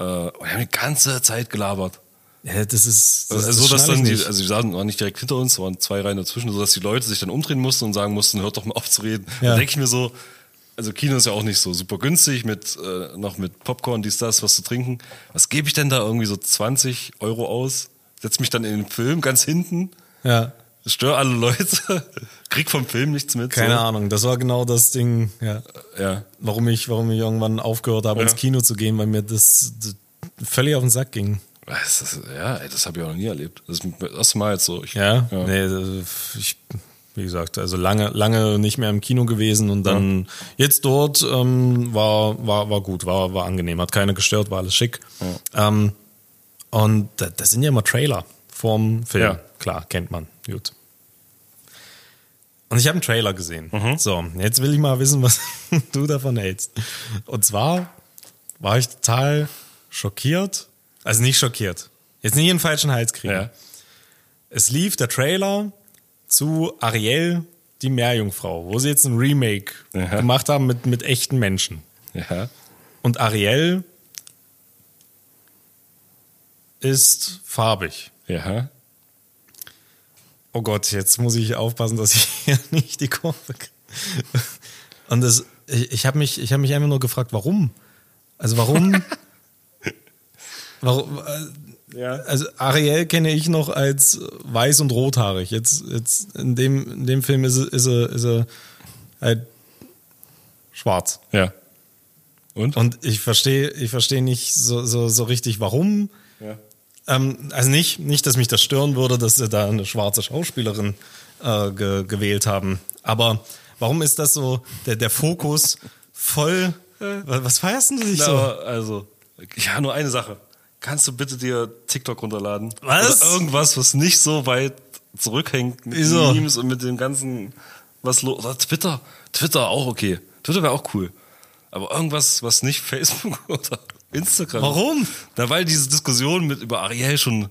Äh, die haben die ganze Zeit gelabert. Ja, das ist. Das, Also, so, dass dann die, also die saßen waren nicht direkt hinter uns, waren zwei Reihen dazwischen, sodass die Leute sich dann umdrehen mussten und sagen mussten, hört doch mal auf zu reden. Ja. Da denke ich mir so, also Kino ist ja auch nicht so super günstig, mit äh, noch mit Popcorn, dies, das, was zu trinken. Was gebe ich denn da irgendwie so 20 Euro aus? Setz mich dann in den Film ganz hinten, ja. Störe alle Leute, (laughs) krieg vom Film nichts mit. Keine so. Ahnung, das war genau das Ding, ja, Ja. warum ich, warum ich irgendwann aufgehört habe, Ja. ins Kino zu gehen, weil mir das, das völlig auf den Sack ging. Das ist, ja, ey, das habe ich auch noch nie erlebt. Das ist das erste Mal jetzt so. Ich, Ja, ja. nee, ich, wie gesagt, also lange, lange nicht mehr im Kino gewesen und dann jetzt dort ähm, war, war, war gut, war, war angenehm, hat keine gestört, war alles schick. Ähm, und da, das sind ja immer Trailer vorm Film. Ja. Klar, kennt man. Gut. Und ich habe einen Trailer gesehen. Mhm. So, jetzt will ich mal wissen, was (laughs) du davon hältst. Und zwar war ich total schockiert. Also nicht schockiert. Jetzt nicht in den falschen Hals kriegen. Ja. Es lief der Trailer zu Ariel, die Meerjungfrau, wo sie jetzt ein Remake Aha. gemacht haben mit, mit echten Menschen. Ja. Und Ariel ist farbig. Ja. Oh Gott, jetzt muss ich aufpassen, dass ich hier (laughs) nicht die Kurve kriege. (laughs) Und das, ich, ich habe mich, ich hab mich einfach nur gefragt, warum? Also warum? (laughs) warum äh, Ja. also Ariel kenne ich noch als weiß und rothaarig. Jetzt, jetzt in, dem, in dem Film ist ist sie, ist sie halt schwarz. Ja. Und? Und ich verstehe ich verstehe nicht so, so, so richtig, warum. Ja. Ähm, also nicht, nicht, dass mich das stören würde, dass sie da eine schwarze Schauspielerin äh, ge gewählt haben. Aber warum ist das so der, der Fokus voll? Wa- Was feierst du dich Na, so? also, ja, nur eine Sache. Kannst du bitte dir TikTok runterladen? Was? Oder irgendwas, was nicht so weit zurückhängt mit Wieso? den Memes und mit dem ganzen, was los. Oder Twitter. Twitter auch okay. Twitter wäre auch cool. Aber irgendwas, was nicht (laughs) Facebook oder Instagram. Warum? Na, weil diese Diskussion mit über Ariel schon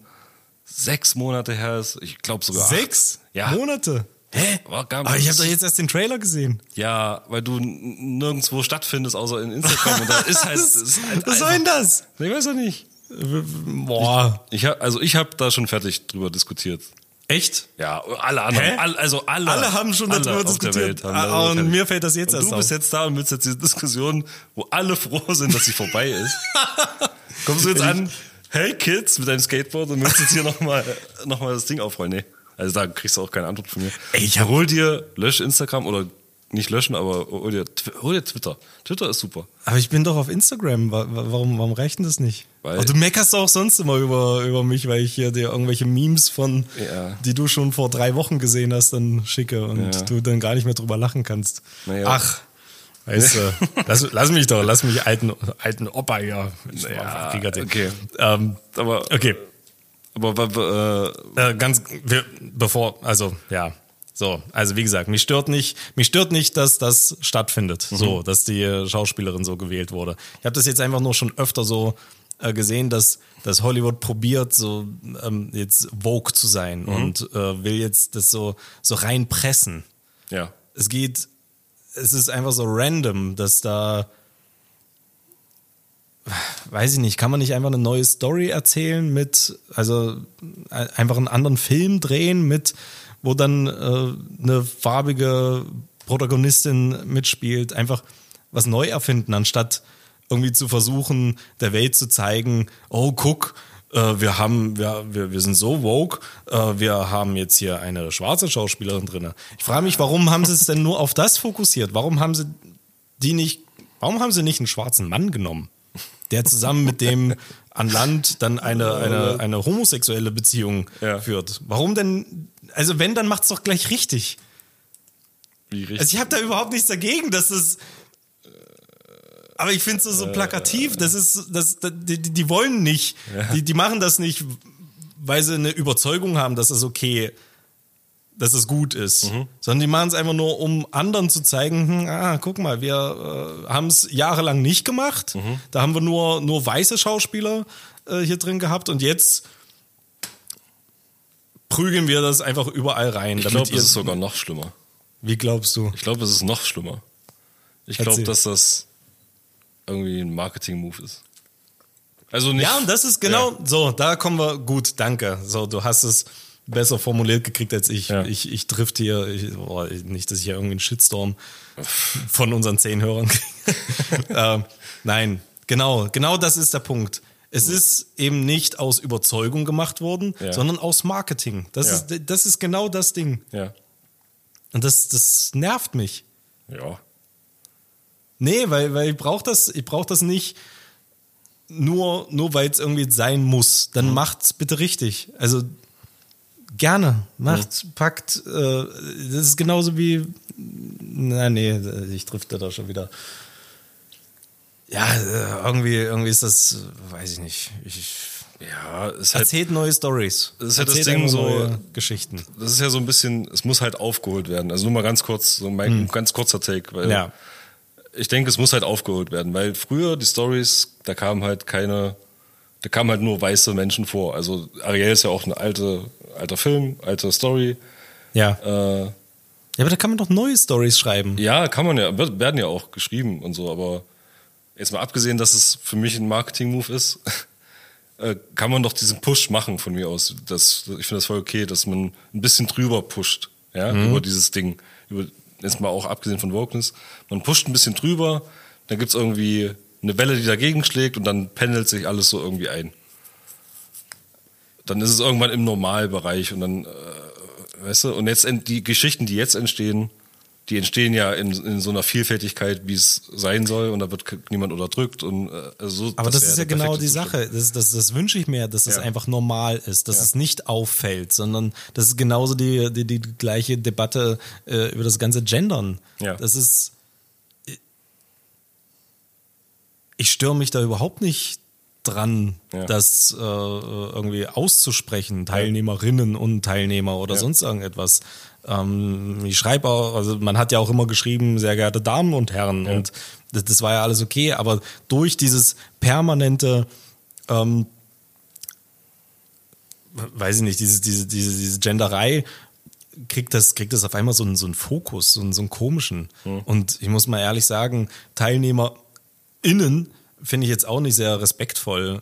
sechs Monate her ist. Ich glaube sogar acht. Sechs Ja. Monate? Hä? War gar Aber ich habe doch jetzt erst den Trailer gesehen. Ja, weil du nirgendwo stattfindest, außer in Instagram. Und da (laughs) ist halt. Was, ist halt was soll denn das? Ich weiß ja nicht. Boah. Ich hab, also ich habe da schon fertig drüber diskutiert. Echt? Ja, alle anderen. All, also alle. Alle haben schon alle darüber auf der diskutiert. Ah, darüber und mir fällt das jetzt und erst du bist auf. jetzt da und willst jetzt diese Diskussion, wo alle froh sind, dass sie vorbei ist. (laughs) Kommst du jetzt an, hey Kids, mit deinem Skateboard und willst jetzt hier nochmal noch mal das Ding aufrollen? Nee. Also da kriegst du auch keine Antwort von mir. Ey, ich hol dir, lösch Instagram oder nicht löschen, aber hol dir, hol dir Twitter. Twitter ist super. Aber ich bin doch auf Instagram. Wa- wa- Warum, warum reicht denn das nicht? Weil- du meckerst auch sonst immer über, über mich, weil ich hier dir irgendwelche Memes von, Ja. die du schon vor drei Wochen gesehen hast, dann schicke und Ja. du dann gar nicht mehr drüber lachen kannst. Naja. Ach, weißt du, (laughs) lass, lass mich doch, lass mich alten, alten Opa hier. Ja, okay. Ähm, Aber, okay, aber, aber äh, äh, ganz, wir, bevor, also, ja. So, also wie gesagt, mich stört nicht, mich stört nicht, dass das stattfindet, Mhm. so, dass die Schauspielerin so gewählt wurde. Ich habe das jetzt einfach nur schon öfter so äh, gesehen, dass, dass Hollywood probiert, so ähm, jetzt Vogue zu sein Mhm. und äh, will jetzt das so so reinpressen. ja. Es geht, es ist einfach so random, dass da weiß ich nicht, kann man nicht einfach eine neue Story erzählen mit, also einfach einen anderen Film drehen mit, wo dann äh, eine farbige Protagonistin mitspielt, einfach was neu erfinden, anstatt irgendwie zu versuchen, der Welt zu zeigen, oh, guck, äh, wir haben, wir, wir, wir sind so woke, äh, wir haben jetzt hier eine schwarze Schauspielerin drin. Ich frage mich, warum haben sie es denn nur auf das fokussiert? Warum haben sie die nicht, warum haben sie nicht einen schwarzen Mann genommen? Der zusammen mit dem an Land dann eine, eine, eine homosexuelle Beziehung Ja. führt. Warum denn? Also wenn, dann macht's doch gleich richtig. Wie richtig. Also ich habe da überhaupt nichts dagegen, dass es. Aber ich finde es so, so plakativ. Das ist, das, die, die die wollen nicht. Die, die machen das nicht, weil sie eine Überzeugung haben, dass es okay, dass es gut ist, sondern die machen es einfach nur, um anderen zu zeigen, hm, ah, guck mal, wir äh, haben es jahrelang nicht gemacht. Da haben wir nur, nur weiße Schauspieler äh, hier drin gehabt und jetzt prügeln wir das einfach überall rein. ich glaube, es ist sogar noch schlimmer. wie glaubst du? Ich glaube, es ist noch schlimmer. Ich glaube, dass das irgendwie ein Marketing-Move ist. Also nicht, Ja, und das ist genau so, da kommen wir gut, danke. So, du hast es besser formuliert gekriegt als ich. Ja. Ich, ich trifft hier, ich, boah, nicht, dass ich hier irgendwie einen Shitstorm von unseren zehn Hörern kriege. (laughs) ähm, nein, genau, genau das ist der Punkt. Es ist eben nicht aus Überzeugung gemacht worden, Ja. sondern aus Marketing. Das, Ja. ist, das ist genau das Ding. Ja. Und das, das nervt mich. Ja. Nee, weil, weil ich brauche das, ich brauch das nicht nur, nur weil es irgendwie sein muss. Dann macht's bitte richtig. Also gerne. Macht, packt. Äh, das ist genauso wie. Na, nee, ich drifte da schon wieder. Ja, äh, irgendwie, irgendwie ist das, weiß ich nicht. Ich, Ja, ist halt, erzählt neue Stories. Das ist ja das Erzählt Ding so- Geschichten. das ist ja so ein bisschen, es muss halt aufgeholt werden. Also nur mal ganz kurz, so mein ganz kurzer Take, weil Ja. ich denke, es muss halt aufgeholt werden, weil früher die Stories, da kamen halt keine, da kamen halt nur weiße Menschen vor. Also Ariel ist ja auch ein alte, alter Film, alte Story. Ja. Äh, ja, aber da kann man doch neue Stories schreiben. ja, kann man ja, werden ja auch geschrieben und so, aber jetzt mal abgesehen, dass es für mich ein Marketing-Move ist, (laughs) äh, kann man doch diesen Push machen von mir aus. Das, ich finde das voll okay, dass man ein bisschen drüber pusht, ja, über dieses Ding. Über, jetzt mal auch abgesehen von Wokeness. Man pusht ein bisschen drüber, dann gibt's irgendwie eine Welle, die dagegen schlägt und dann pendelt sich alles so irgendwie ein. Dann ist es irgendwann im Normalbereich und dann, äh, weißt du, und jetzt die Geschichten, die jetzt entstehen, die entstehen ja in, in so einer Vielfältigkeit, wie es sein soll, und da wird niemand unterdrückt und äh, so, Aber das, wäre ist ja genau die Zustand. Sache. Das, das, das wünsche ich mir, dass es Ja. einfach normal ist, dass Ja. es nicht auffällt, sondern das ist genauso die, die, die gleiche Debatte äh, über das ganze Gendern. Ja. Das ist. Ich störe mich da überhaupt nicht dran, Ja. das äh, irgendwie auszusprechen, Teilnehmerinnen und Teilnehmer oder Ja. sonst irgendetwas. Ähm, ich schreibe auch, also man hat ja auch immer geschrieben, sehr geehrte Damen und Herren, und das, das war ja alles okay, aber durch dieses permanente, ähm, weiß ich nicht, diese, diese, diese, diese Genderei, kriegt das, kriegt das auf einmal so einen, so einen Fokus, so einen, so einen komischen. Und ich muss mal ehrlich sagen, TeilnehmerInnen finde ich jetzt auch nicht sehr respektvoll.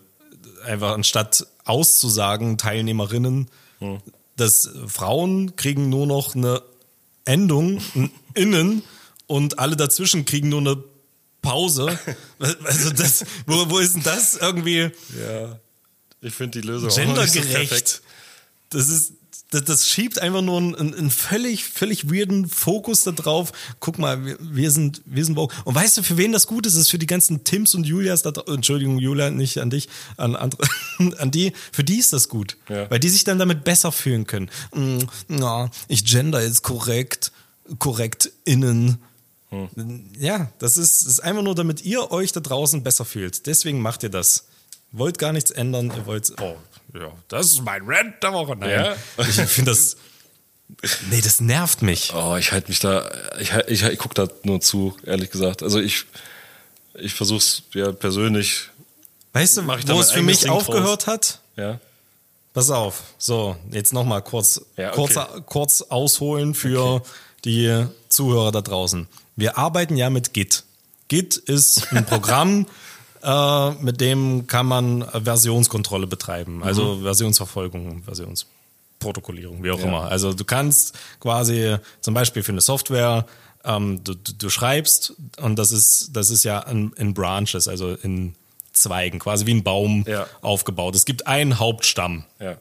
Einfach anstatt auszusagen, Teilnehmerinnen, dass Frauen kriegen nur noch eine Endung, (laughs) Innen, und alle dazwischen kriegen nur eine Pause. (laughs) Also das, wo, wo ist denn das irgendwie? Ja, ich finde die Lösung auch noch nicht so perfekt. gendergerecht. Das ist, das, das schiebt einfach nur einen, einen, völlig, völlig weirden Fokus da drauf. Guck mal, wir, wir sind, wir sind woke. Und weißt du, für wen das gut ist? Das ist für die ganzen Tims und Julias da Entschuldigung, Julia, nicht an dich, an andere, (laughs) an die, für die ist das gut. Ja. Weil die sich dann damit besser fühlen können. Mm, Na, ich gender jetzt korrekt, korrekt innen. Ja, das ist, das ist einfach nur, damit ihr euch da draußen besser fühlt. Deswegen macht ihr das. Wollt gar nichts ändern, ihr wollt. Oh, ja, das ist mein Rant der Woche. Nein. Ja? Ich finde das. Nee, das nervt mich. Oh, ich halte mich da, ich, ich, ich gucke da nur zu, ehrlich gesagt. Also ich, ich versuche es ja persönlich, Weißt du, Mach ich da wo es für mich Ding aufgehört hat? ja. Pass auf. So, jetzt nochmal kurz, Ja, okay. kurz, kurz ausholen für die Zuhörer da draußen. Wir arbeiten ja mit Git. Git ist ein Programm, (laughs) äh, mit dem kann man Versionskontrolle betreiben. Also Versionsverfolgung, Versionsprotokollierung, wie auch Ja. immer. Also du kannst quasi zum Beispiel für eine Software, ähm, du, du, du schreibst und das ist, das ist ja in, in Branches, also in Hauptzweigen, quasi wie ein Baum Ja. aufgebaut. Es gibt einen Hauptstamm. Ja.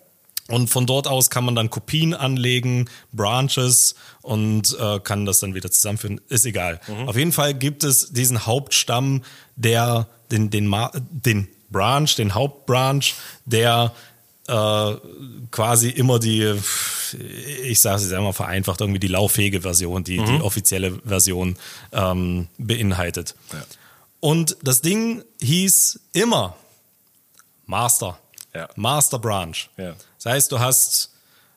Und von dort aus kann man dann Kopien anlegen, Branches und äh, kann das dann wieder zusammenführen. Ist egal. Auf jeden Fall gibt es diesen Hauptstamm, der den, den, den Branch, den Hauptbranch, der äh, quasi immer die, ich sage es jetzt einmal vereinfacht, irgendwie die lauffähige Version, die, die offizielle Version ähm, beinhaltet. Ja. Und das Ding hieß immer Master. Ja. Master Branch. Ja. Das heißt, du hast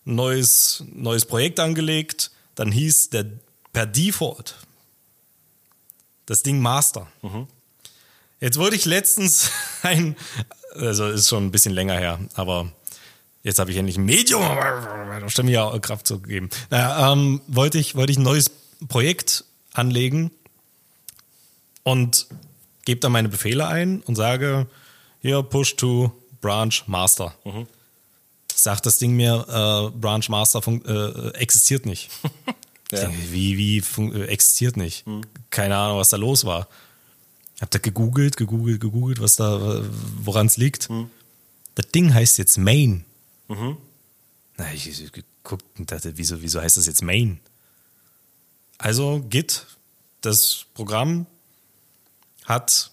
ein neues, neues Projekt angelegt, dann hieß der per Default das Ding Master. Jetzt wurde ich letztens (laughs) ein, also ist schon ein bisschen länger her, aber jetzt habe ich endlich ein Medium, da stimmt ja Kraft zu geben. Naja, ähm, wollte ich, wollte ich ein neues Projekt anlegen und gebe dann meine Befehle ein und sage, hier push to branch master. Sagt das Ding mir, äh, branch master fun- äh, existiert nicht. (laughs) Ich Ja. denke, wie, wie äh, existiert nicht? Keine Ahnung, was da los war. Hab da gegoogelt, gegoogelt, gegoogelt, was da, woran es liegt. Das Ding heißt jetzt Main. Na, ich, ich geguckt und dachte, wieso, wieso heißt das jetzt Main? Also Git, das Programm, hat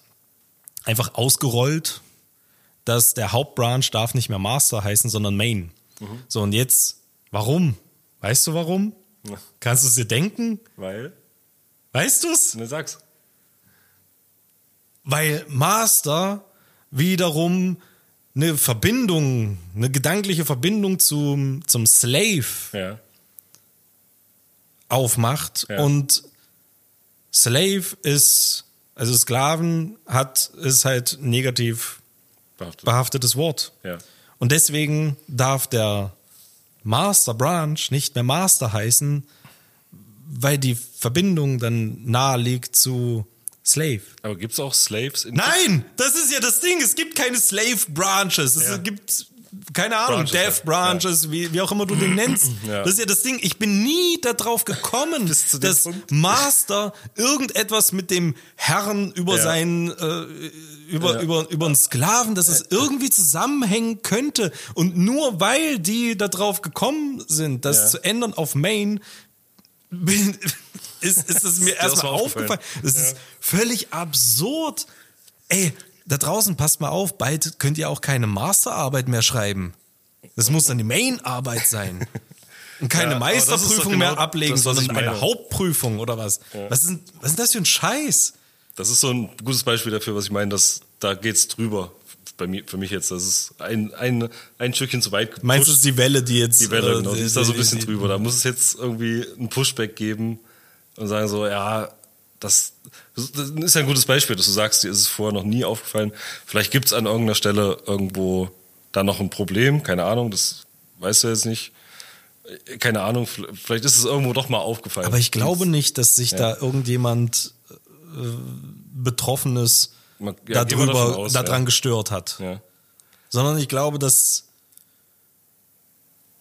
einfach ausgerollt, dass der Hauptbranch darf nicht mehr Master heißen, sondern Main. So, und jetzt, warum? Weißt du warum? Ja. Kannst du es dir denken? Weil? Weißt du es? Ne, sag's. Weil Master wiederum eine Verbindung, eine gedankliche Verbindung zum, zum Slave Ja. aufmacht Ja. und Slave ist, also Sklaven hat, ist halt negativ Behaftet. behaftetes Wort. Ja. Und deswegen darf der Master Branch nicht mehr Master heißen, weil die Verbindung dann nahe liegt zu Slave. Aber gibt's auch Slaves in Nein, das ist ja das Ding. Es gibt keine Slave Branches. Es Ja. gibt keine Ahnung, Branches, Death ja. Branches, wie, wie auch immer du den nennst. (clears throat) Ja. Das ist ja das Ding. Ich bin nie darauf gekommen, dass Punkt. Master irgendetwas mit dem Herrn über Ja. seinen äh, über, Ja. über, über einen Sklaven, dass es irgendwie zusammenhängen könnte. Und nur weil die darauf gekommen sind, das Ja. zu ändern auf Main, bin, (laughs) ist, ist es mir erstmal aufgefallen. Das ist völlig absurd. Ey, da draußen passt mal auf, bald könnt ihr auch keine Masterarbeit mehr schreiben. Das muss dann die Main-Arbeit sein. Und keine (laughs) Ja, Meisterprüfung genau mehr ablegen, das, sondern eine. Hauptprüfung oder was. Was, ist, denn- was ist das für ein Scheiß? Das ist so ein gutes Beispiel dafür, was ich meine, dass da geht's drüber. Bei mir, für mich jetzt, das ist ein, ein, ein Stückchen zu weit gepusht. Meinst du, es ist die Welle, die jetzt. die Welle, äh, genau, die ist da so ein bisschen die- drüber. Da muss es jetzt irgendwie ein Pushback geben und sagen so, ja, das, das ist ja ein gutes Beispiel, dass du sagst, dir ist es vorher noch nie aufgefallen. Vielleicht gibt es an irgendeiner Stelle irgendwo da noch ein Problem, keine Ahnung, das weißt du jetzt nicht. Keine Ahnung, vielleicht ist es irgendwo doch mal aufgefallen. Aber ich glaube nicht, dass sich da irgendjemand äh, Betroffenes Man- ja, darüber, aus, daran ja. gestört hat. Ja. Sondern ich glaube, dass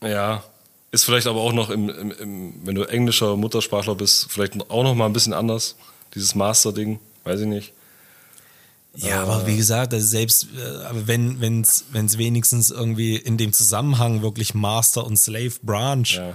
Ja, ist vielleicht aber auch noch, im, im, im, wenn du englischer Muttersprachler bist, vielleicht auch noch mal ein bisschen anders. Dieses Master-Ding, weiß ich nicht. Ja, aber wie gesagt, also selbst äh, wenn wenn's wenn's wenigstens irgendwie in dem Zusammenhang wirklich Master und Slave Branch Ja.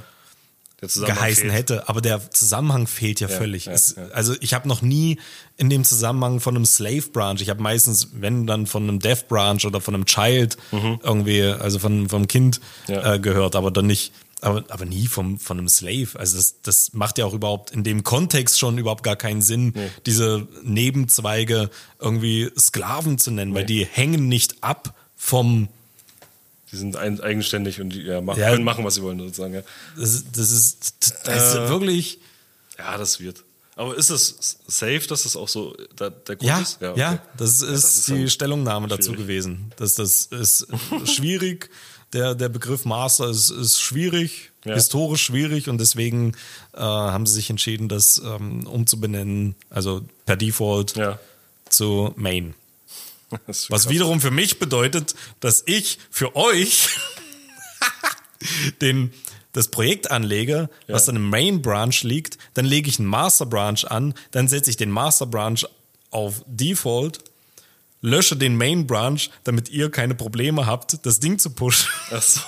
Geheißen fehlt. hätte, aber der Zusammenhang fehlt ja, Ja, völlig. ja, es. Also ich habe noch nie in dem Zusammenhang von einem Slave Branch, ich habe meistens, wenn dann von einem Death Branch oder von einem Child irgendwie, also von vom Kind Mhm. Äh, gehört, aber dann nicht, aber, aber nie vom, von einem Slave. Also das, das macht ja auch überhaupt in dem Kontext schon überhaupt gar keinen Sinn, diese Nebenzweige irgendwie Sklaven zu nennen, weil die hängen nicht ab vom Die sind ein, eigenständig und die ja, machen, Ja. können machen, was sie wollen, sozusagen. Ja, das, ist- das ist, das ist Äh, wirklich. ja das wird. Aber ist es safe, dass das auch so der, der Grund Ja, ist? ja, das ist, ist die Stellungnahme dazu schwierig. gewesen. Das, das ist schwierig. (laughs) Der, der Begriff Master ist, ist schwierig, Ja. historisch schwierig und deswegen äh, haben sie sich entschieden, das ähm, umzubenennen, also per Default Ja. zu Main. (laughs) Was wiederum für mich bedeutet, dass ich für euch (laughs) den, das Projekt anlege, was dann im Main Branch liegt, dann lege ich einen Master Branch an, dann setze ich den Master Branch auf Default lösche den Main Branch, damit ihr keine Probleme habt, das Ding zu pushen. Ach so.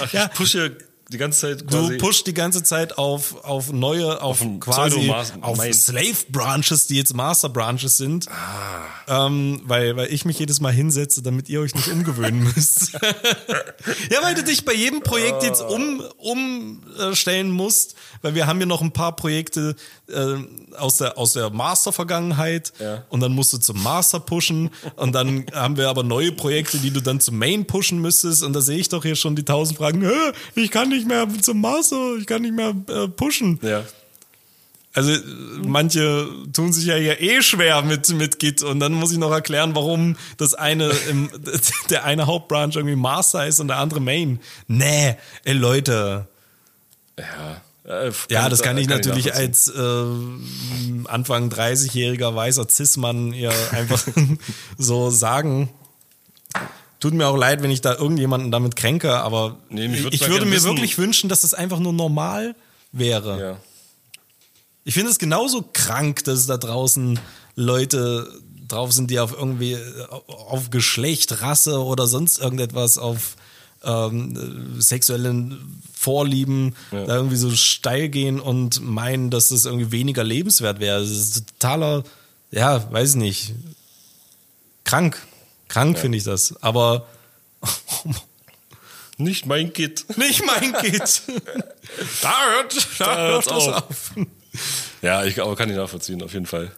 Ach, Ja. ich pushe die ganze Zeit quasi. Du pusht die ganze Zeit auf, auf neue, auf, ein quasi auf. Slave Branches, die jetzt Master Branches sind. Ah. Ähm, weil, weil ich mich jedes Mal hinsetze, damit ihr euch nicht umgewöhnen (laughs) müsst. (laughs) ja, weil du dich bei jedem Projekt jetzt um, umstellen musst, weil wir haben ja noch ein paar Projekte äh, aus der, aus der Master-Vergangenheit Ja. und dann musst du zum Master pushen und dann (laughs) haben wir aber neue Projekte, die du dann zum Main pushen müsstest und da sehe ich doch hier schon die tausend Fragen, "Hä, ich kann nicht mehr zum Master, ich kann nicht mehr äh, pushen. Ja. Also manche tun sich ja hier eh schwer mit, mit Git und dann muss ich noch erklären, warum das eine im, (laughs) der eine Hauptbranch irgendwie Master ist und der andere Main. Nee, ey Leute. Ja. Äh, Ja, das kann ich natürlich nachvollziehen. als äh, Anfang 30-jähriger weißer Cis-Mann ihr einfach (laughs) so sagen. Tut mir auch leid, wenn ich da irgendjemanden damit kränke, aber Nee, ich, ich würde mir wissen- wirklich wünschen, dass das einfach nur normal wäre. Ja. Ich finde es genauso krank, dass da draußen Leute drauf sind, die auf irgendwie äh, auf Geschlecht, Rasse oder sonst irgendetwas auf ähm, sexuellen Vorlieben da irgendwie so steil gehen und meinen, dass das irgendwie weniger lebenswert wäre. Das ist totaler, ja, weiß ich nicht. Krank. Krank finde ich das. Aber (laughs) Nicht mein Git. (laughs) nicht mein Kind. (laughs) da hört, da hört hört's das auf. auf. Ja, ich aber kann ich nachvollziehen, auf jeden Fall.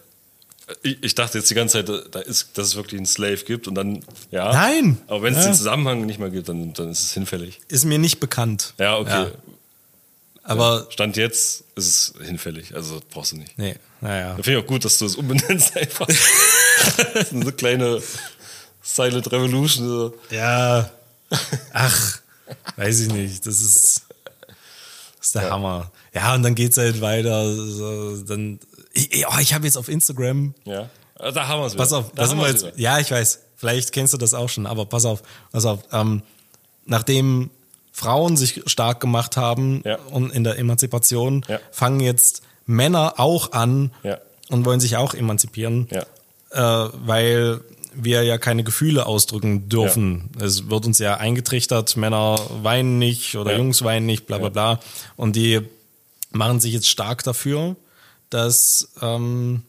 Ich, ich dachte jetzt die ganze Zeit, da ist, dass es wirklich einen Slave gibt und dann, ja. Nein. Aber wenn es Ja. den Zusammenhang nicht mehr gibt, dann, dann ist es hinfällig. Ist mir nicht bekannt. Ja, okay. Aber Stand jetzt ist es hinfällig, also brauchst du nicht. Nee, naja. Da finde ich auch gut, dass du es umbenennst einfach. das ist eine kleine Silent Revolution. So. Ja. Ach, weiß ich nicht. Das ist, das ist der Hammer. Ja, und dann geht's halt weiter. So, dann, ich, oh, ich habe jetzt auf Instagram. Ja. Ah, Da haben wir es Pass auf, da sind wir jetzt. Ja, ich weiß. Vielleicht kennst du das auch schon, aber pass auf, pass auf. Ähm, nachdem Frauen sich stark gemacht haben Ja. und in der Emanzipation, Ja. fangen jetzt Männer auch an Ja. und wollen sich auch emanzipieren. Ja. äh, weil wir ja keine Gefühle ausdrücken dürfen. Es wird uns ja eingetrichtert, Männer weinen nicht oder Ja. Jungs weinen nicht, bla bla Ja. bla. Und die machen sich jetzt stark dafür, dass, ähm,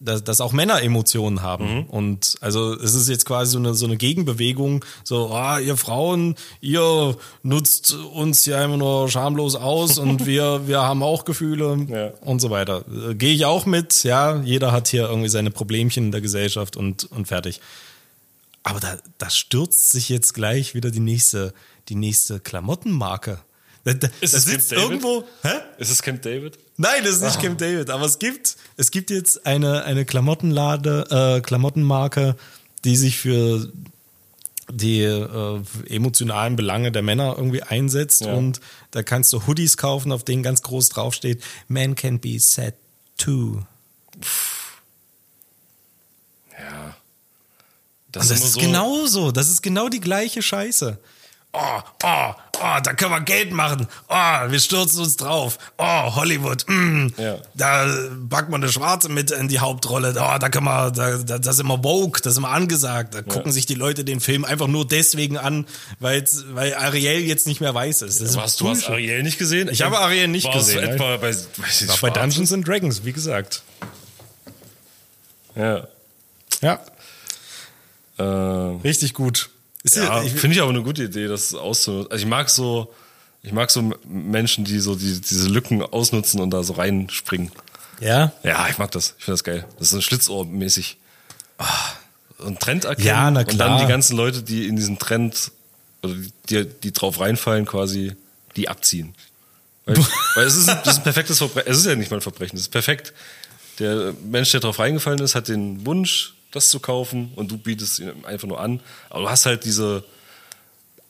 dass, dass auch Männer Emotionen haben. Und also es ist jetzt quasi so eine, so eine Gegenbewegung, so, ah, ihr Frauen, ihr nutzt uns ja immer nur schamlos aus (laughs) und wir, wir haben auch Gefühle Ja. und so weiter. Äh, Gehe ich auch mit, ja, jeder hat hier irgendwie seine Problemchen in der Gesellschaft und, und fertig. Aber da, da stürzt sich jetzt gleich wieder die nächste, die nächste Klamottenmarke. Da, da, Ist da es Camp sitzt David? irgendwo, hä? Ist es Camp David? Nein, das ist Ah. nicht Camp David, aber es gibt, es gibt jetzt eine, eine Klamottenlade, äh, Klamottenmarke, die sich für die äh, emotionalen Belange der Männer irgendwie einsetzt Ja. und da kannst du Hoodies kaufen, auf denen ganz groß draufsteht, Man can be sad too. Ja. Und das ist so- genauso, das ist genau die gleiche Scheiße. Oh, oh, oh, da können wir Geld machen. Oh, wir stürzen uns drauf. Oh, Hollywood, mm, Ja. da packt man eine Schwarze mit in die Hauptrolle. Oh, da können wir, da, da, das ist immer woke, das ist immer angesagt. Da gucken sich die Leute den Film einfach nur deswegen an, weil's, weil Ariel jetzt nicht mehr weiß ist. Das ist Was, du hast. Ariel nicht gesehen? Ich habe Ariel nicht gesehen, etwa bei, weiß ich, War bei? Dungeons and Dragons, wie gesagt. Ja. Ja, Äh, richtig gut. Ja, ich, finde ich aber eine gute Idee, das auszunutzen. Also ich mag so, ich mag so Menschen, die so die, diese Lücken ausnutzen und da so reinspringen. ja, Ja, ich mag das. Ich finde das geil. Das ist so Schlitzohr-mäßig. So ein Trend erkennen Ja, na und dann klar. die ganzen Leute, die in diesen Trend, oder die, die drauf reinfallen, quasi, die abziehen. Weil, (laughs) weil es ist, ein, ist ein perfektes Verbrechen. Es ist ja nicht mal ein Verbrechen, es ist perfekt. Der Mensch, der drauf reingefallen ist, hat den Wunsch, das zu kaufen und du bietest ihn einfach nur an. Aber du hast halt diese,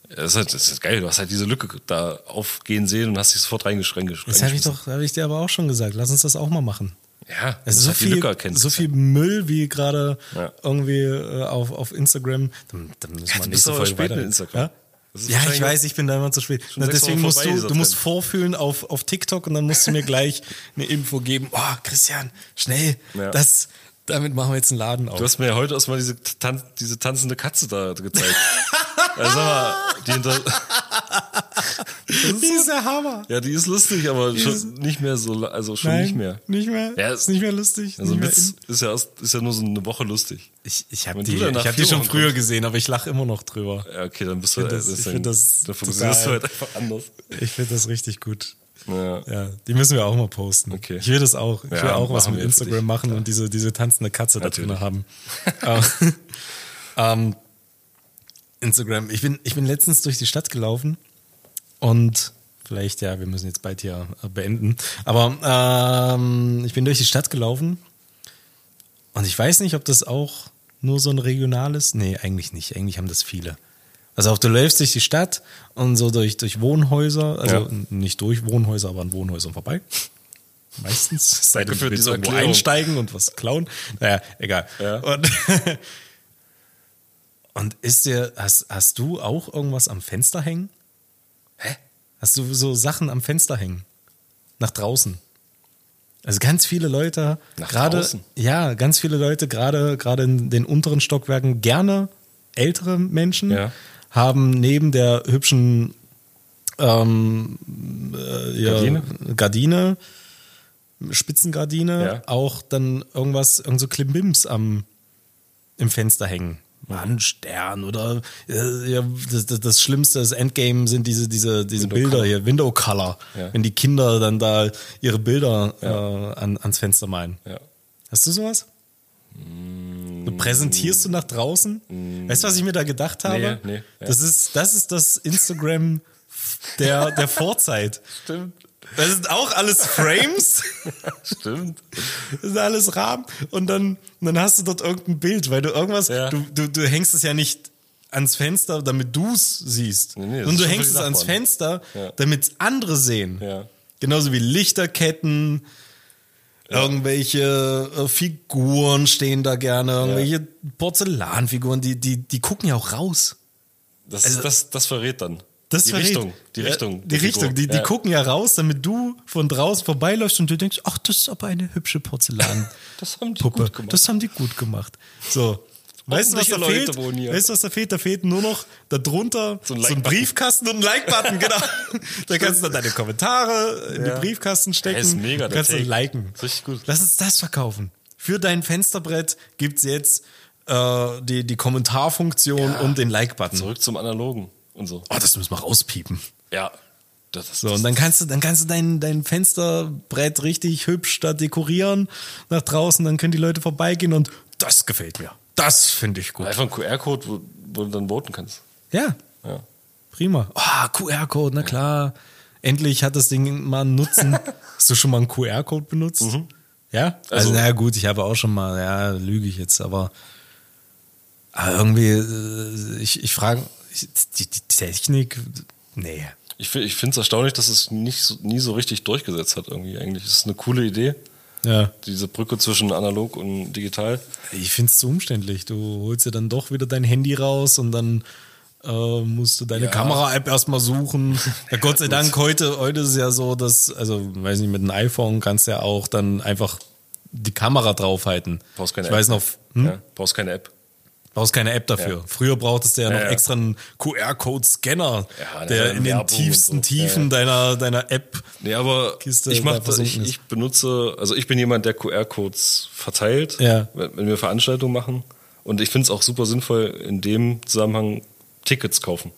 das ist, halt, das ist geil, du hast halt diese Lücke da aufgehen sehen und hast dich sofort reingeschränkt. das habe ich doch, habe ich dir aber auch schon gesagt. Lass uns das auch mal machen. Ja, Es ist so halt viel, so viel Müll wie gerade Ja. irgendwie äh, auf, auf Instagram. Dann, dann müssen wir bist nächste Folge spät weiter. Instagram. Ja, ja ich weiß, ich bin da immer zu spät. Na, deswegen musst du, du musst vorfühlen auf, auf TikTok und dann musst du mir gleich eine Info geben. Oh, Christian, schnell, Ja. das, Damit machen wir jetzt einen Laden auf. Du hast mir ja heute erstmal diese, tan diese tanzende Katze da gezeigt. (laughs) also, sag mal, die hinter die ist der Hammer. Ja, die ist lustig, aber die schon nicht mehr so, also schon Nein, nicht mehr. Nicht mehr? Ja, ist nicht mehr lustig. Also mehr Witz ist ja, erst, ist ja nur so eine Woche lustig. Ich, ich habe die, ich hab die schon Wochen früher kommst. gesehen, aber ich lache immer noch drüber. Ja, okay, dann bist du find das- ich deswegen- find das dann funktionierst du halt einfach anders. Ich finde das richtig gut. Ja. Ja, die müssen wir auch mal posten. Okay. Ich will das auch. Ich Ja, will auch was mit Instagram machen und diese, diese tanzende Katze da drin haben. (laughs) ähm, Instagram. Ich bin, ich bin letztens durch die Stadt gelaufen und vielleicht, ja, wir müssen jetzt bald hier äh, beenden. Aber ähm, ich bin durch die Stadt gelaufen und ich weiß nicht, ob das auch nur so ein regionales. Nee, eigentlich nicht. Eigentlich haben das viele. Also auch du läufst durch die Stadt und so durch, durch Wohnhäuser, also Ja. nicht durch Wohnhäuser, aber an Wohnhäusern vorbei. Meistens. Es (laughs) Sei denn, du willst irgendwo Erklärung. einsteigen und was klauen. Naja, egal. Ja. Und, (laughs) und ist dir, hast, hast du auch irgendwas am Fenster hängen? Hä? Hast du so Sachen am Fenster hängen? Nach draußen? Also ganz viele Leute, gerade, ja, ganz viele Leute, gerade, gerade in den unteren Stockwerken, gerne ältere Menschen, Ja. Haben neben der hübschen ähm, äh, ja, Gardine? Gardine, Spitzengardine, Ja. auch dann irgendwas, irgend so Klimbims am, im Fenster hängen. Mal ein Stern oder äh, ja, das, das, das Schlimmste, das Endgame sind diese, diese, diese Window Bilder Color. hier, Window Color. Ja. Wenn die Kinder dann da ihre Bilder äh, an, ans Fenster malen. Hast du sowas? Du präsentierst du nach draußen? Weißt du, was ich mir da gedacht habe? Nee, nee, ja. Das ist das ist das Instagram der der Vorzeit. (laughs) Stimmt. Das sind auch alles Frames. (laughs) Stimmt. Das ist alles Rahmen. Und dann, und dann hast du dort irgendein Bild, weil du irgendwas, Ja. du, du, du hängst es ja nicht ans Fenster, damit du es siehst. Nee, nee, und du hängst es ans. Fenster, Ja. damit andere sehen. Ja. Genauso wie Lichterketten, irgendwelche äh, Figuren stehen da gerne, irgendwelche Porzellanfiguren, die, die, die gucken ja auch raus. Das, Also- das, das verrät dann. Das die verrät- Richtung. Die Ja, Richtung. Die der Richtung. Die, die Ja. gucken ja raus, damit du von draußen vorbeiläufst und du denkst, ach, das ist aber eine hübsche Porzellan. (laughs) Das haben die Puppe. gut gemacht. Das haben die gut gemacht. So. Weißt du, was da Leute fehlt? wohnen hier. Weißt du, was da fehlt? Da fehlt nur noch darunter So so ein ein, Like-Button. Briefkasten und ein Like-Button, genau. (laughs) da kannst du dann deine Kommentare in Ja. den Briefkasten stecken. Ja, ist mega, der kannst du liken. Richtig gut. Lass uns das verkaufen. Für dein Fensterbrett gibt's jetzt äh, die, die Kommentarfunktion und den Like-Button. Zurück zum Analogen und so. Oh, das müssen wir rauspiepen. Ja. Das, das, So, und dann kannst du, dann kannst du dein, dein Fensterbrett richtig hübsch da dekorieren nach draußen, dann können die Leute vorbeigehen und das gefällt mir. Das finde ich gut. Einfach ein QR-Code, wo, wo du dann voten kannst. Ja, Ja. prima. Ah, QR-Code, na klar. Endlich hat das Ding mal einen Nutzen. (laughs) Hast du schon mal einen QR-Code benutzt? Ja? Also, Also- naja, gut, ich habe auch schon mal, ja, lüge ich jetzt, aber, aber irgendwie, äh, ich, ich frage, die, die Technik, nee. Ich, fi- ich finde es erstaunlich, dass es nicht so, nie so richtig durchgesetzt hat irgendwie. Eigentlich ist es eine coole Idee, Ja. diese Brücke zwischen analog und digital. Ich finde es zu umständlich. Du holst dir dann doch wieder dein Handy raus und dann äh, musst du deine Ja. Kamera-App erstmal suchen. (laughs) Ja, Gott sei Dank, heute, heute ist es ja so, dass, also, weiß nicht, mit einem iPhone kannst du ja auch dann einfach die Kamera draufhalten. Brauchst keine ich App. weiß noch, hm? Ja, brauchst keine App. Brauchst keine App dafür. Ja. Früher brauchtest du ja noch Ja, ja. extra einen QR-Code-Scanner, Ja, der in den tiefsten so. Tiefen Ja, deiner, deiner App Nee, aber Kiste ich, mach da ich, ich benutze, also ich bin jemand, der QR-Codes verteilt, Ja. wenn, wir Veranstaltungen machen. Und ich finde es auch super sinnvoll, in dem Zusammenhang Tickets kaufen.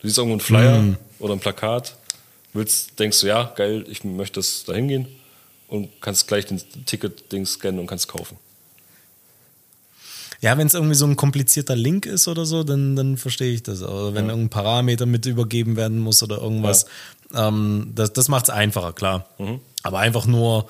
Du siehst irgendwo einen Flyer Mhm. oder ein Plakat, willst, denkst du, ja, geil, ich möchte das da hingehen und kannst gleich den Ticket-Ding scannen und kannst kaufen. Ja, wenn es irgendwie so ein komplizierter Link ist oder so, dann, dann verstehe ich das. Oder wenn irgendein Parameter mit übergeben werden muss oder irgendwas. Ähm, das das macht es einfacher, klar. Mhm. Aber einfach nur,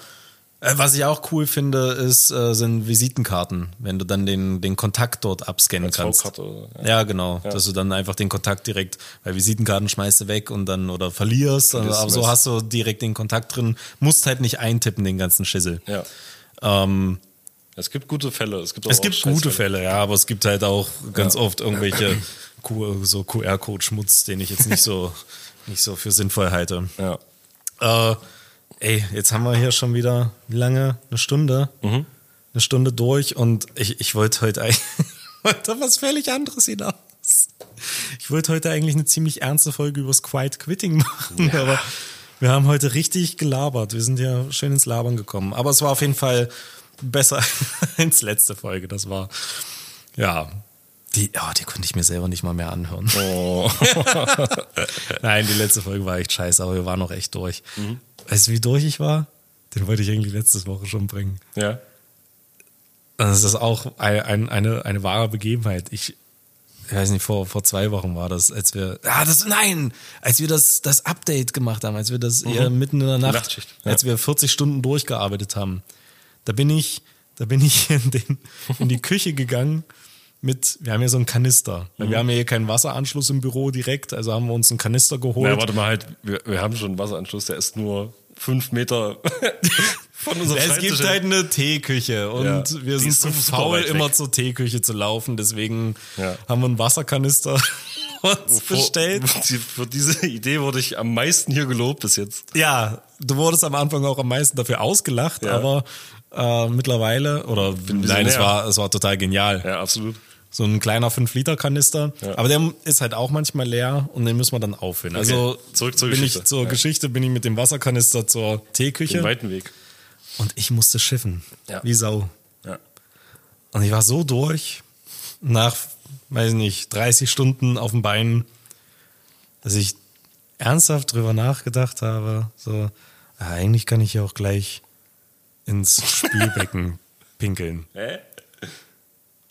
äh, was ich auch cool finde, ist, äh, sind Visitenkarten, wenn du dann den, den Kontakt dort abscannen kannst. Oder- ja. ja. genau. Dass du dann einfach den Kontakt direkt, weil Visitenkarten schmeißt du weg und dann oder verlierst, Verlierst aber so hast du direkt den Kontakt drin, musst halt nicht eintippen, den ganzen Schissel. Ja. Ähm, Es gibt gute Fälle. Es gibt, aber es auch gibt gute. Fälle, ja, aber es gibt halt auch ganz Ja. oft irgendwelche Q- so QR-Code-Schmutz, den ich jetzt nicht so, nicht so für sinnvoll halte. Ja. Äh, ey, jetzt haben wir hier schon wieder, wie lange? Eine Stunde? Mhm. Eine eine Stunde durch und ich, ich wollte heute eigentlich (laughs) wollte was völlig anderes hinaus. Ich wollte heute eigentlich eine ziemlich ernste Folge übers Quiet Quitting machen, ja. aber wir haben heute richtig gelabert. Wir sind ja schön ins Labern gekommen. Aber es war auf jeden Fall besser (laughs) als letzte Folge. Das war, ja, die, oh, die konnte ich mir selber nicht mal mehr anhören. Oh. (laughs) Nein, die letzte Folge war echt scheiße, aber wir waren noch echt durch. Mhm. Weißt du, wie durch ich war? Den wollte ich eigentlich letzte Woche schon bringen. Ja. Das ist auch eine, eine, eine, eine wahre Begebenheit. Ich, ich weiß nicht, vor, vor zwei Wochen war das, als wir, ah, das, nein, als wir das, das Update gemacht haben, als wir das mhm. eher mitten in der Nacht, Nachtschicht, ja. als wir 40 Stunden durchgearbeitet haben. Da bin ich, da bin ich in, den, in die Küche gegangen mit, wir haben ja so einen Kanister. Mhm. Wir haben ja hier keinen Wasseranschluss im Büro direkt, also haben wir uns einen Kanister geholt. Ja, warte mal halt, wir, wir haben schon einen Wasseranschluss, der ist nur fünf Meter (laughs) von unserem Es gibt halt eine Teeküche und ja, wir sind zu faul, immer zur Teeküche zu laufen. Deswegen ja. haben wir einen Wasserkanister (laughs) uns bestellt. (laughs) Für diese Idee wurde ich am meisten hier gelobt bis jetzt. Ja, du wurdest am Anfang auch am meisten dafür ausgelacht, ja. aber äh, mittlerweile, oder nein, es war, es war total genial. Ja, absolut. So ein kleiner 5-Liter-Kanister. Ja. Aber der ist halt auch manchmal leer und den müssen wir dann auffüllen. Okay. Also zurück zur bin Geschichte. Ich, zur ja. Geschichte bin ich mit dem Wasserkanister zur Teeküche. Den weiten Weg. Und ich musste schiffen. Ja. Wie Sau. Ja. Und ich war so durch, nach, weiß nicht, 30 Stunden auf dem Bein, dass ich ernsthaft drüber nachgedacht habe, so, ah, eigentlich kann ich ja auch gleich ins Spülbecken (laughs) pinkeln. Hä?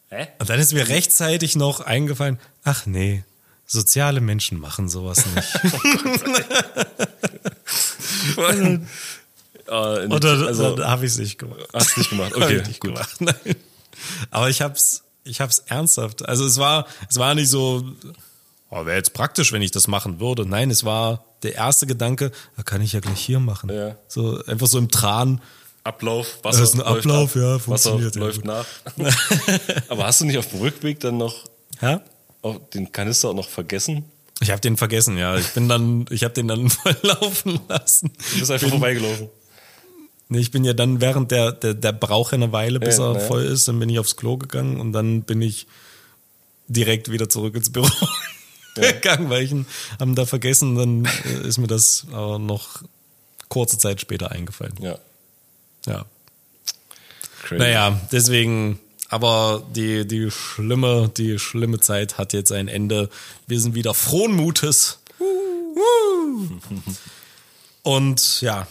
Hä? Und dann ist mir rechtzeitig noch eingefallen, ach nee, soziale Menschen machen sowas nicht. (laughs) oh (laughs) Oder also, habe ich es nicht gemacht. Hast du nicht gemacht? Okay, nicht gut. Gemacht. Nein. Aber ich hab's, ich hab's ernsthaft. Also es war, es war nicht so, oh, wäre jetzt praktisch, wenn ich das machen würde. Nein, es war der erste Gedanke, da kann ich ja gleich hier machen. Ja. So einfach so im Tran. Ablauf, Wasser. Das ist ein Ablauf, ab, ja, funktioniert. Wasser läuft nach. (laughs) Aber hast du nicht auf dem Rückweg dann noch ja? auch den Kanister auch noch vergessen? Ich habe den vergessen, ja. Ich bin dann, ich habe den dann (laughs) volllaufen lassen. Du bist einfach bin, vorbeigelaufen. Nee, ich bin ja dann während der, der, der braucht eine Weile, bis ja, er ja. voll ist, dann bin ich aufs Klo gegangen und dann bin ich direkt wieder zurück ins Büro (laughs) ja. gegangen, weil ich ihn haben da vergessen, dann äh, ist mir das aber noch kurze Zeit später eingefallen. Ja. Ja. Crazy. Naja, deswegen, aber die, die schlimme, die schlimme Zeit hat jetzt ein Ende. Wir sind wieder frohen Mutes. Und ja,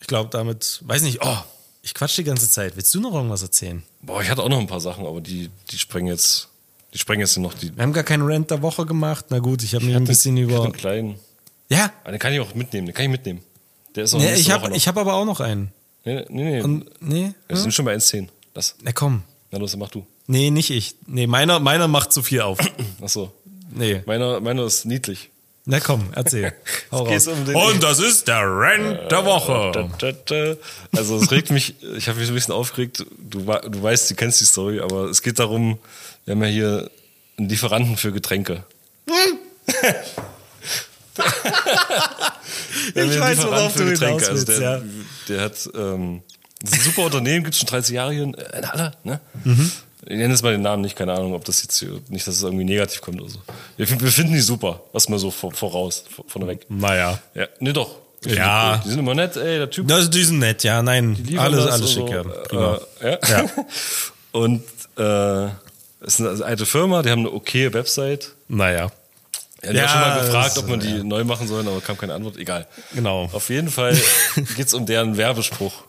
ich glaube damit, weiß nicht, oh, ich quatsch die ganze Zeit. Willst du noch irgendwas erzählen? Boah, ich hatte auch noch ein paar Sachen, aber die, die sprengen jetzt, die sprengen jetzt noch die. Wir haben gar keinen Rant der Woche gemacht. Na gut, ich habe mich ein bisschen ich über. einen kleinen. Ja? Aber ah, den kann ich auch mitnehmen, den kann ich mitnehmen. Der ist auch nee, ich habe hab aber auch noch einen. Nee, nee, nee. Und, nee Wir ja? sind schon bei 1,10. Das. Na komm. Na los, mach du. Nee, nicht ich. Nee, meiner, meiner macht zu viel auf. (clears throat) Ach so. Nee. Meiner, meiner ist niedlich. Na komm, erzähl. (laughs) Um Und das ist der Rant der Woche. Also es regt mich, ich habe mich ein bisschen aufgeregt. Du, du weißt, du kennst die Story, aber es geht darum, wir haben ja hier einen Lieferanten für Getränke. Hm. (laughs) (laughs) ich weiß, worauf du hinaus also der, ja. der hat ähm, ein super Unternehmen, gibt es schon 30 Jahre hier in Halle. Ne? Mhm. Ich nenne jetzt mal den Namen nicht, keine Ahnung, ob das jetzt nicht, dass es irgendwie negativ kommt oder so. Wir, wir finden die super, was mal so voraus, vorneweg. Naja. Ja, nee, doch. Ja. Die, die, sind immer nett, ey, der Typ. Das, die sind nett, ja, nein. Alles, alles schick, ja. Äh, ja. ja. (laughs) Und äh, es ist eine alte Firma, die haben eine okay Website. Naja. Ja, ja, schon mal gefragt, ob man die ja. neu machen soll, aber kam keine Antwort. Egal. Genau. Auf jeden Fall (laughs) geht es um deren Werbespruch.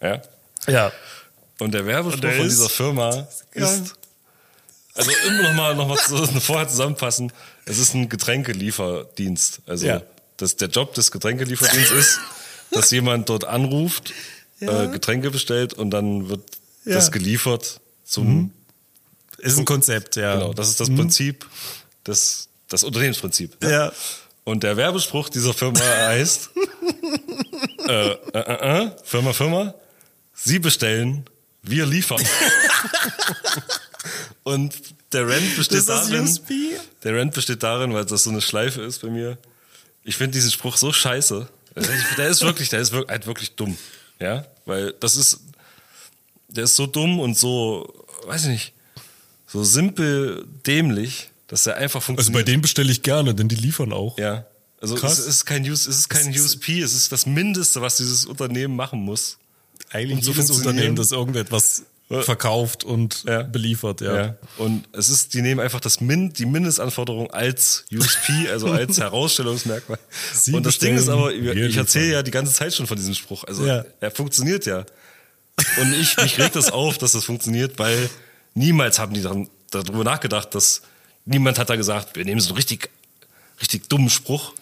Ja? Ja. Und der Werbespruch der von dieser Firma ist, also immer noch mal, noch mal so (laughs) vorher zusammenfassen, es ist ein Getränkelieferdienst. Also ja. das, der Job des Getränkelieferdienstes ist, (laughs) dass jemand dort anruft, ja. äh, Getränke bestellt und dann wird ja. das geliefert zum... Mhm. Ist ein Konzept, ja. Genau, das ist das mhm. Prinzip, das, das Unternehmensprinzip. Ja. Und der Werbespruch dieser Firma heißt, (laughs) äh, äh, äh, äh, Firma, Firma, Sie bestellen, wir liefern. (laughs) Und der Rent besteht darin, der Rent besteht darin, weil das so eine Schleife ist bei mir. Ich finde diesen Spruch so scheiße. Der ist wirklich, der ist wirklich, halt wirklich dumm. Ja, weil das ist, der ist so dumm und so, weiß ich nicht, so simpel dämlich, dass er einfach Also funktioniert. bei denen bestelle ich gerne, denn die liefern auch. Ja. Also Krass. es ist kein, US, es ist kein Es USP, es ist das Mindeste, was dieses Unternehmen machen muss. Eigentlich Um zu jedes. Unternehmen, das irgendetwas verkauft und Ja. beliefert, ja. Ja. Und es ist, die nehmen einfach das Min, die Mindestanforderung als USP, also als (laughs) Herausstellungsmerkmal. Sie und das Ding ist aber, ich erzähle ja die ganze Zeit schon von diesem Spruch. Also Ja. er funktioniert ja. Und ich, mich regt das auf, dass das funktioniert, weil niemals haben die daran, darüber nachgedacht, dass niemand hat da gesagt, wir nehmen so einen richtig, richtig dummen Spruch.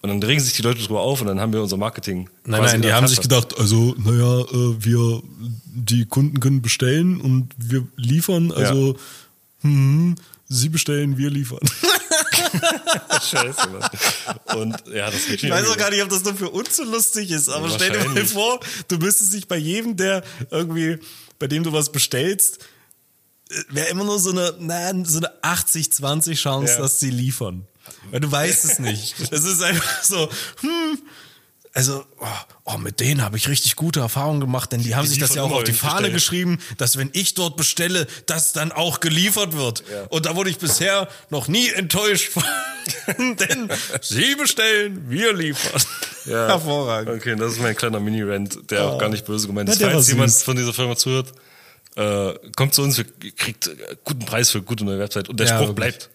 Und dann regen sich die Leute drüber auf und dann haben wir unser Marketing. Nein, nein, in die haben Tasche. sich gedacht, also, naja, äh, wir, die Kunden können bestellen und wir liefern, also, hm, sie bestellen, wir liefern. (laughs) Scheiße, Mann. Und ja, das Ich weiß auch gar nicht, ob das nur für uns so lustig ist, aber Ja, stell dir mal vor, du müsstest dich bei jedem, der irgendwie, bei dem du was bestellst, wäre immer nur so eine, so eine 80-20 Chance, Ja. dass sie liefern. Weil du weißt es nicht. (laughs) Es ist einfach so, hm, also, oh, oh mit denen habe ich richtig gute Erfahrungen gemacht, denn die haben Die sich das ja auch auf die Fahne bestelle. geschrieben, dass wenn ich dort bestelle, das dann auch geliefert wird. Ja. Und da wurde ich bisher noch nie enttäuscht (laughs) denn sie bestellen, wir liefern. Ja. Hervorragend. Okay, das ist mein kleiner Mini-Rant, der auch gar nicht böse gemeint ist. war Falls jemand von dieser Firma zuhört, äh, kommt zu uns, wir kriegt äh, guten Preis für gute neue Website und der Ja, Spruch wirklich. bleibt.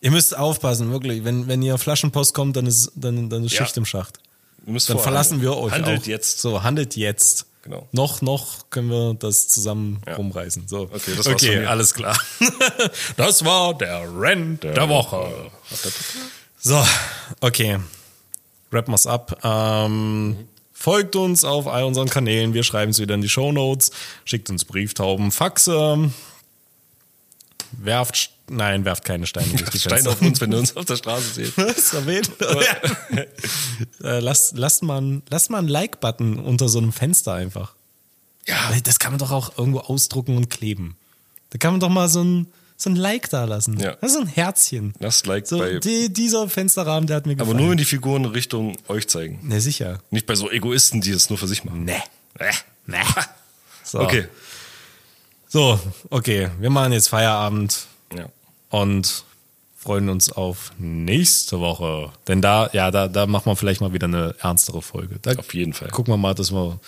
Ihr müsst aufpassen, wirklich. Wenn, wenn ihr Flaschenpost kommt, dann ist, dann, dann ist Ja. Schicht im Schacht. Ihr Dann verlassen wir euch Handelt auch. jetzt. So, handelt jetzt. Genau. Noch, noch können wir das zusammen Ja. rumreißen. So. Okay, das war's okay alles klar. (laughs) das war der Rant der, Woche. So, okay. Rappen wir's ab. Ähm, Folgt uns auf all unseren Kanälen. Wir schreiben es wieder in die Shownotes. Schickt uns Brieftauben, Faxe. Werft, nein, werft keine Steine durch die (laughs) Stein Fenster. auf uns, wenn ihr uns auf der Straße seht. (laughs) Was? Erwähnt? (laughs) äh, lasst, lasst, mal, ein- lasst mal einen Like-Button unter so einem Fenster einfach. Ja, Das kann man doch auch irgendwo ausdrucken und kleben. Da kann man doch mal so ein, so ein Like da lassen. Ja. Das ist ein Herzchen. lasst Like So, bei. die, dieser Fensterrahmen, der hat mir gefallen. Aber nur wenn die Figuren Richtung euch zeigen. Ne, sicher. Nicht bei so Egoisten, die es nur für sich machen. Ne. Äh. Ne. So. Okay. So, okay. Wir machen jetzt Feierabend Ja. und freuen uns auf nächste Woche. Denn da, ja, da, da machen wir vielleicht mal wieder eine ernstere Folge. Da Auf jeden Fall. Gucken wir mal, dass wir.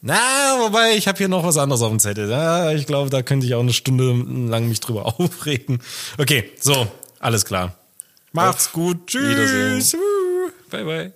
Na, wobei, ich habe hier noch was anderes auf dem Zettel. Ja, ich glaube, da könnte ich auch eine Stunde lang mich drüber (laughs) aufregen. Okay, so, alles klar. Macht's gut. Tschüss. Wiedersehen. Bye, bye.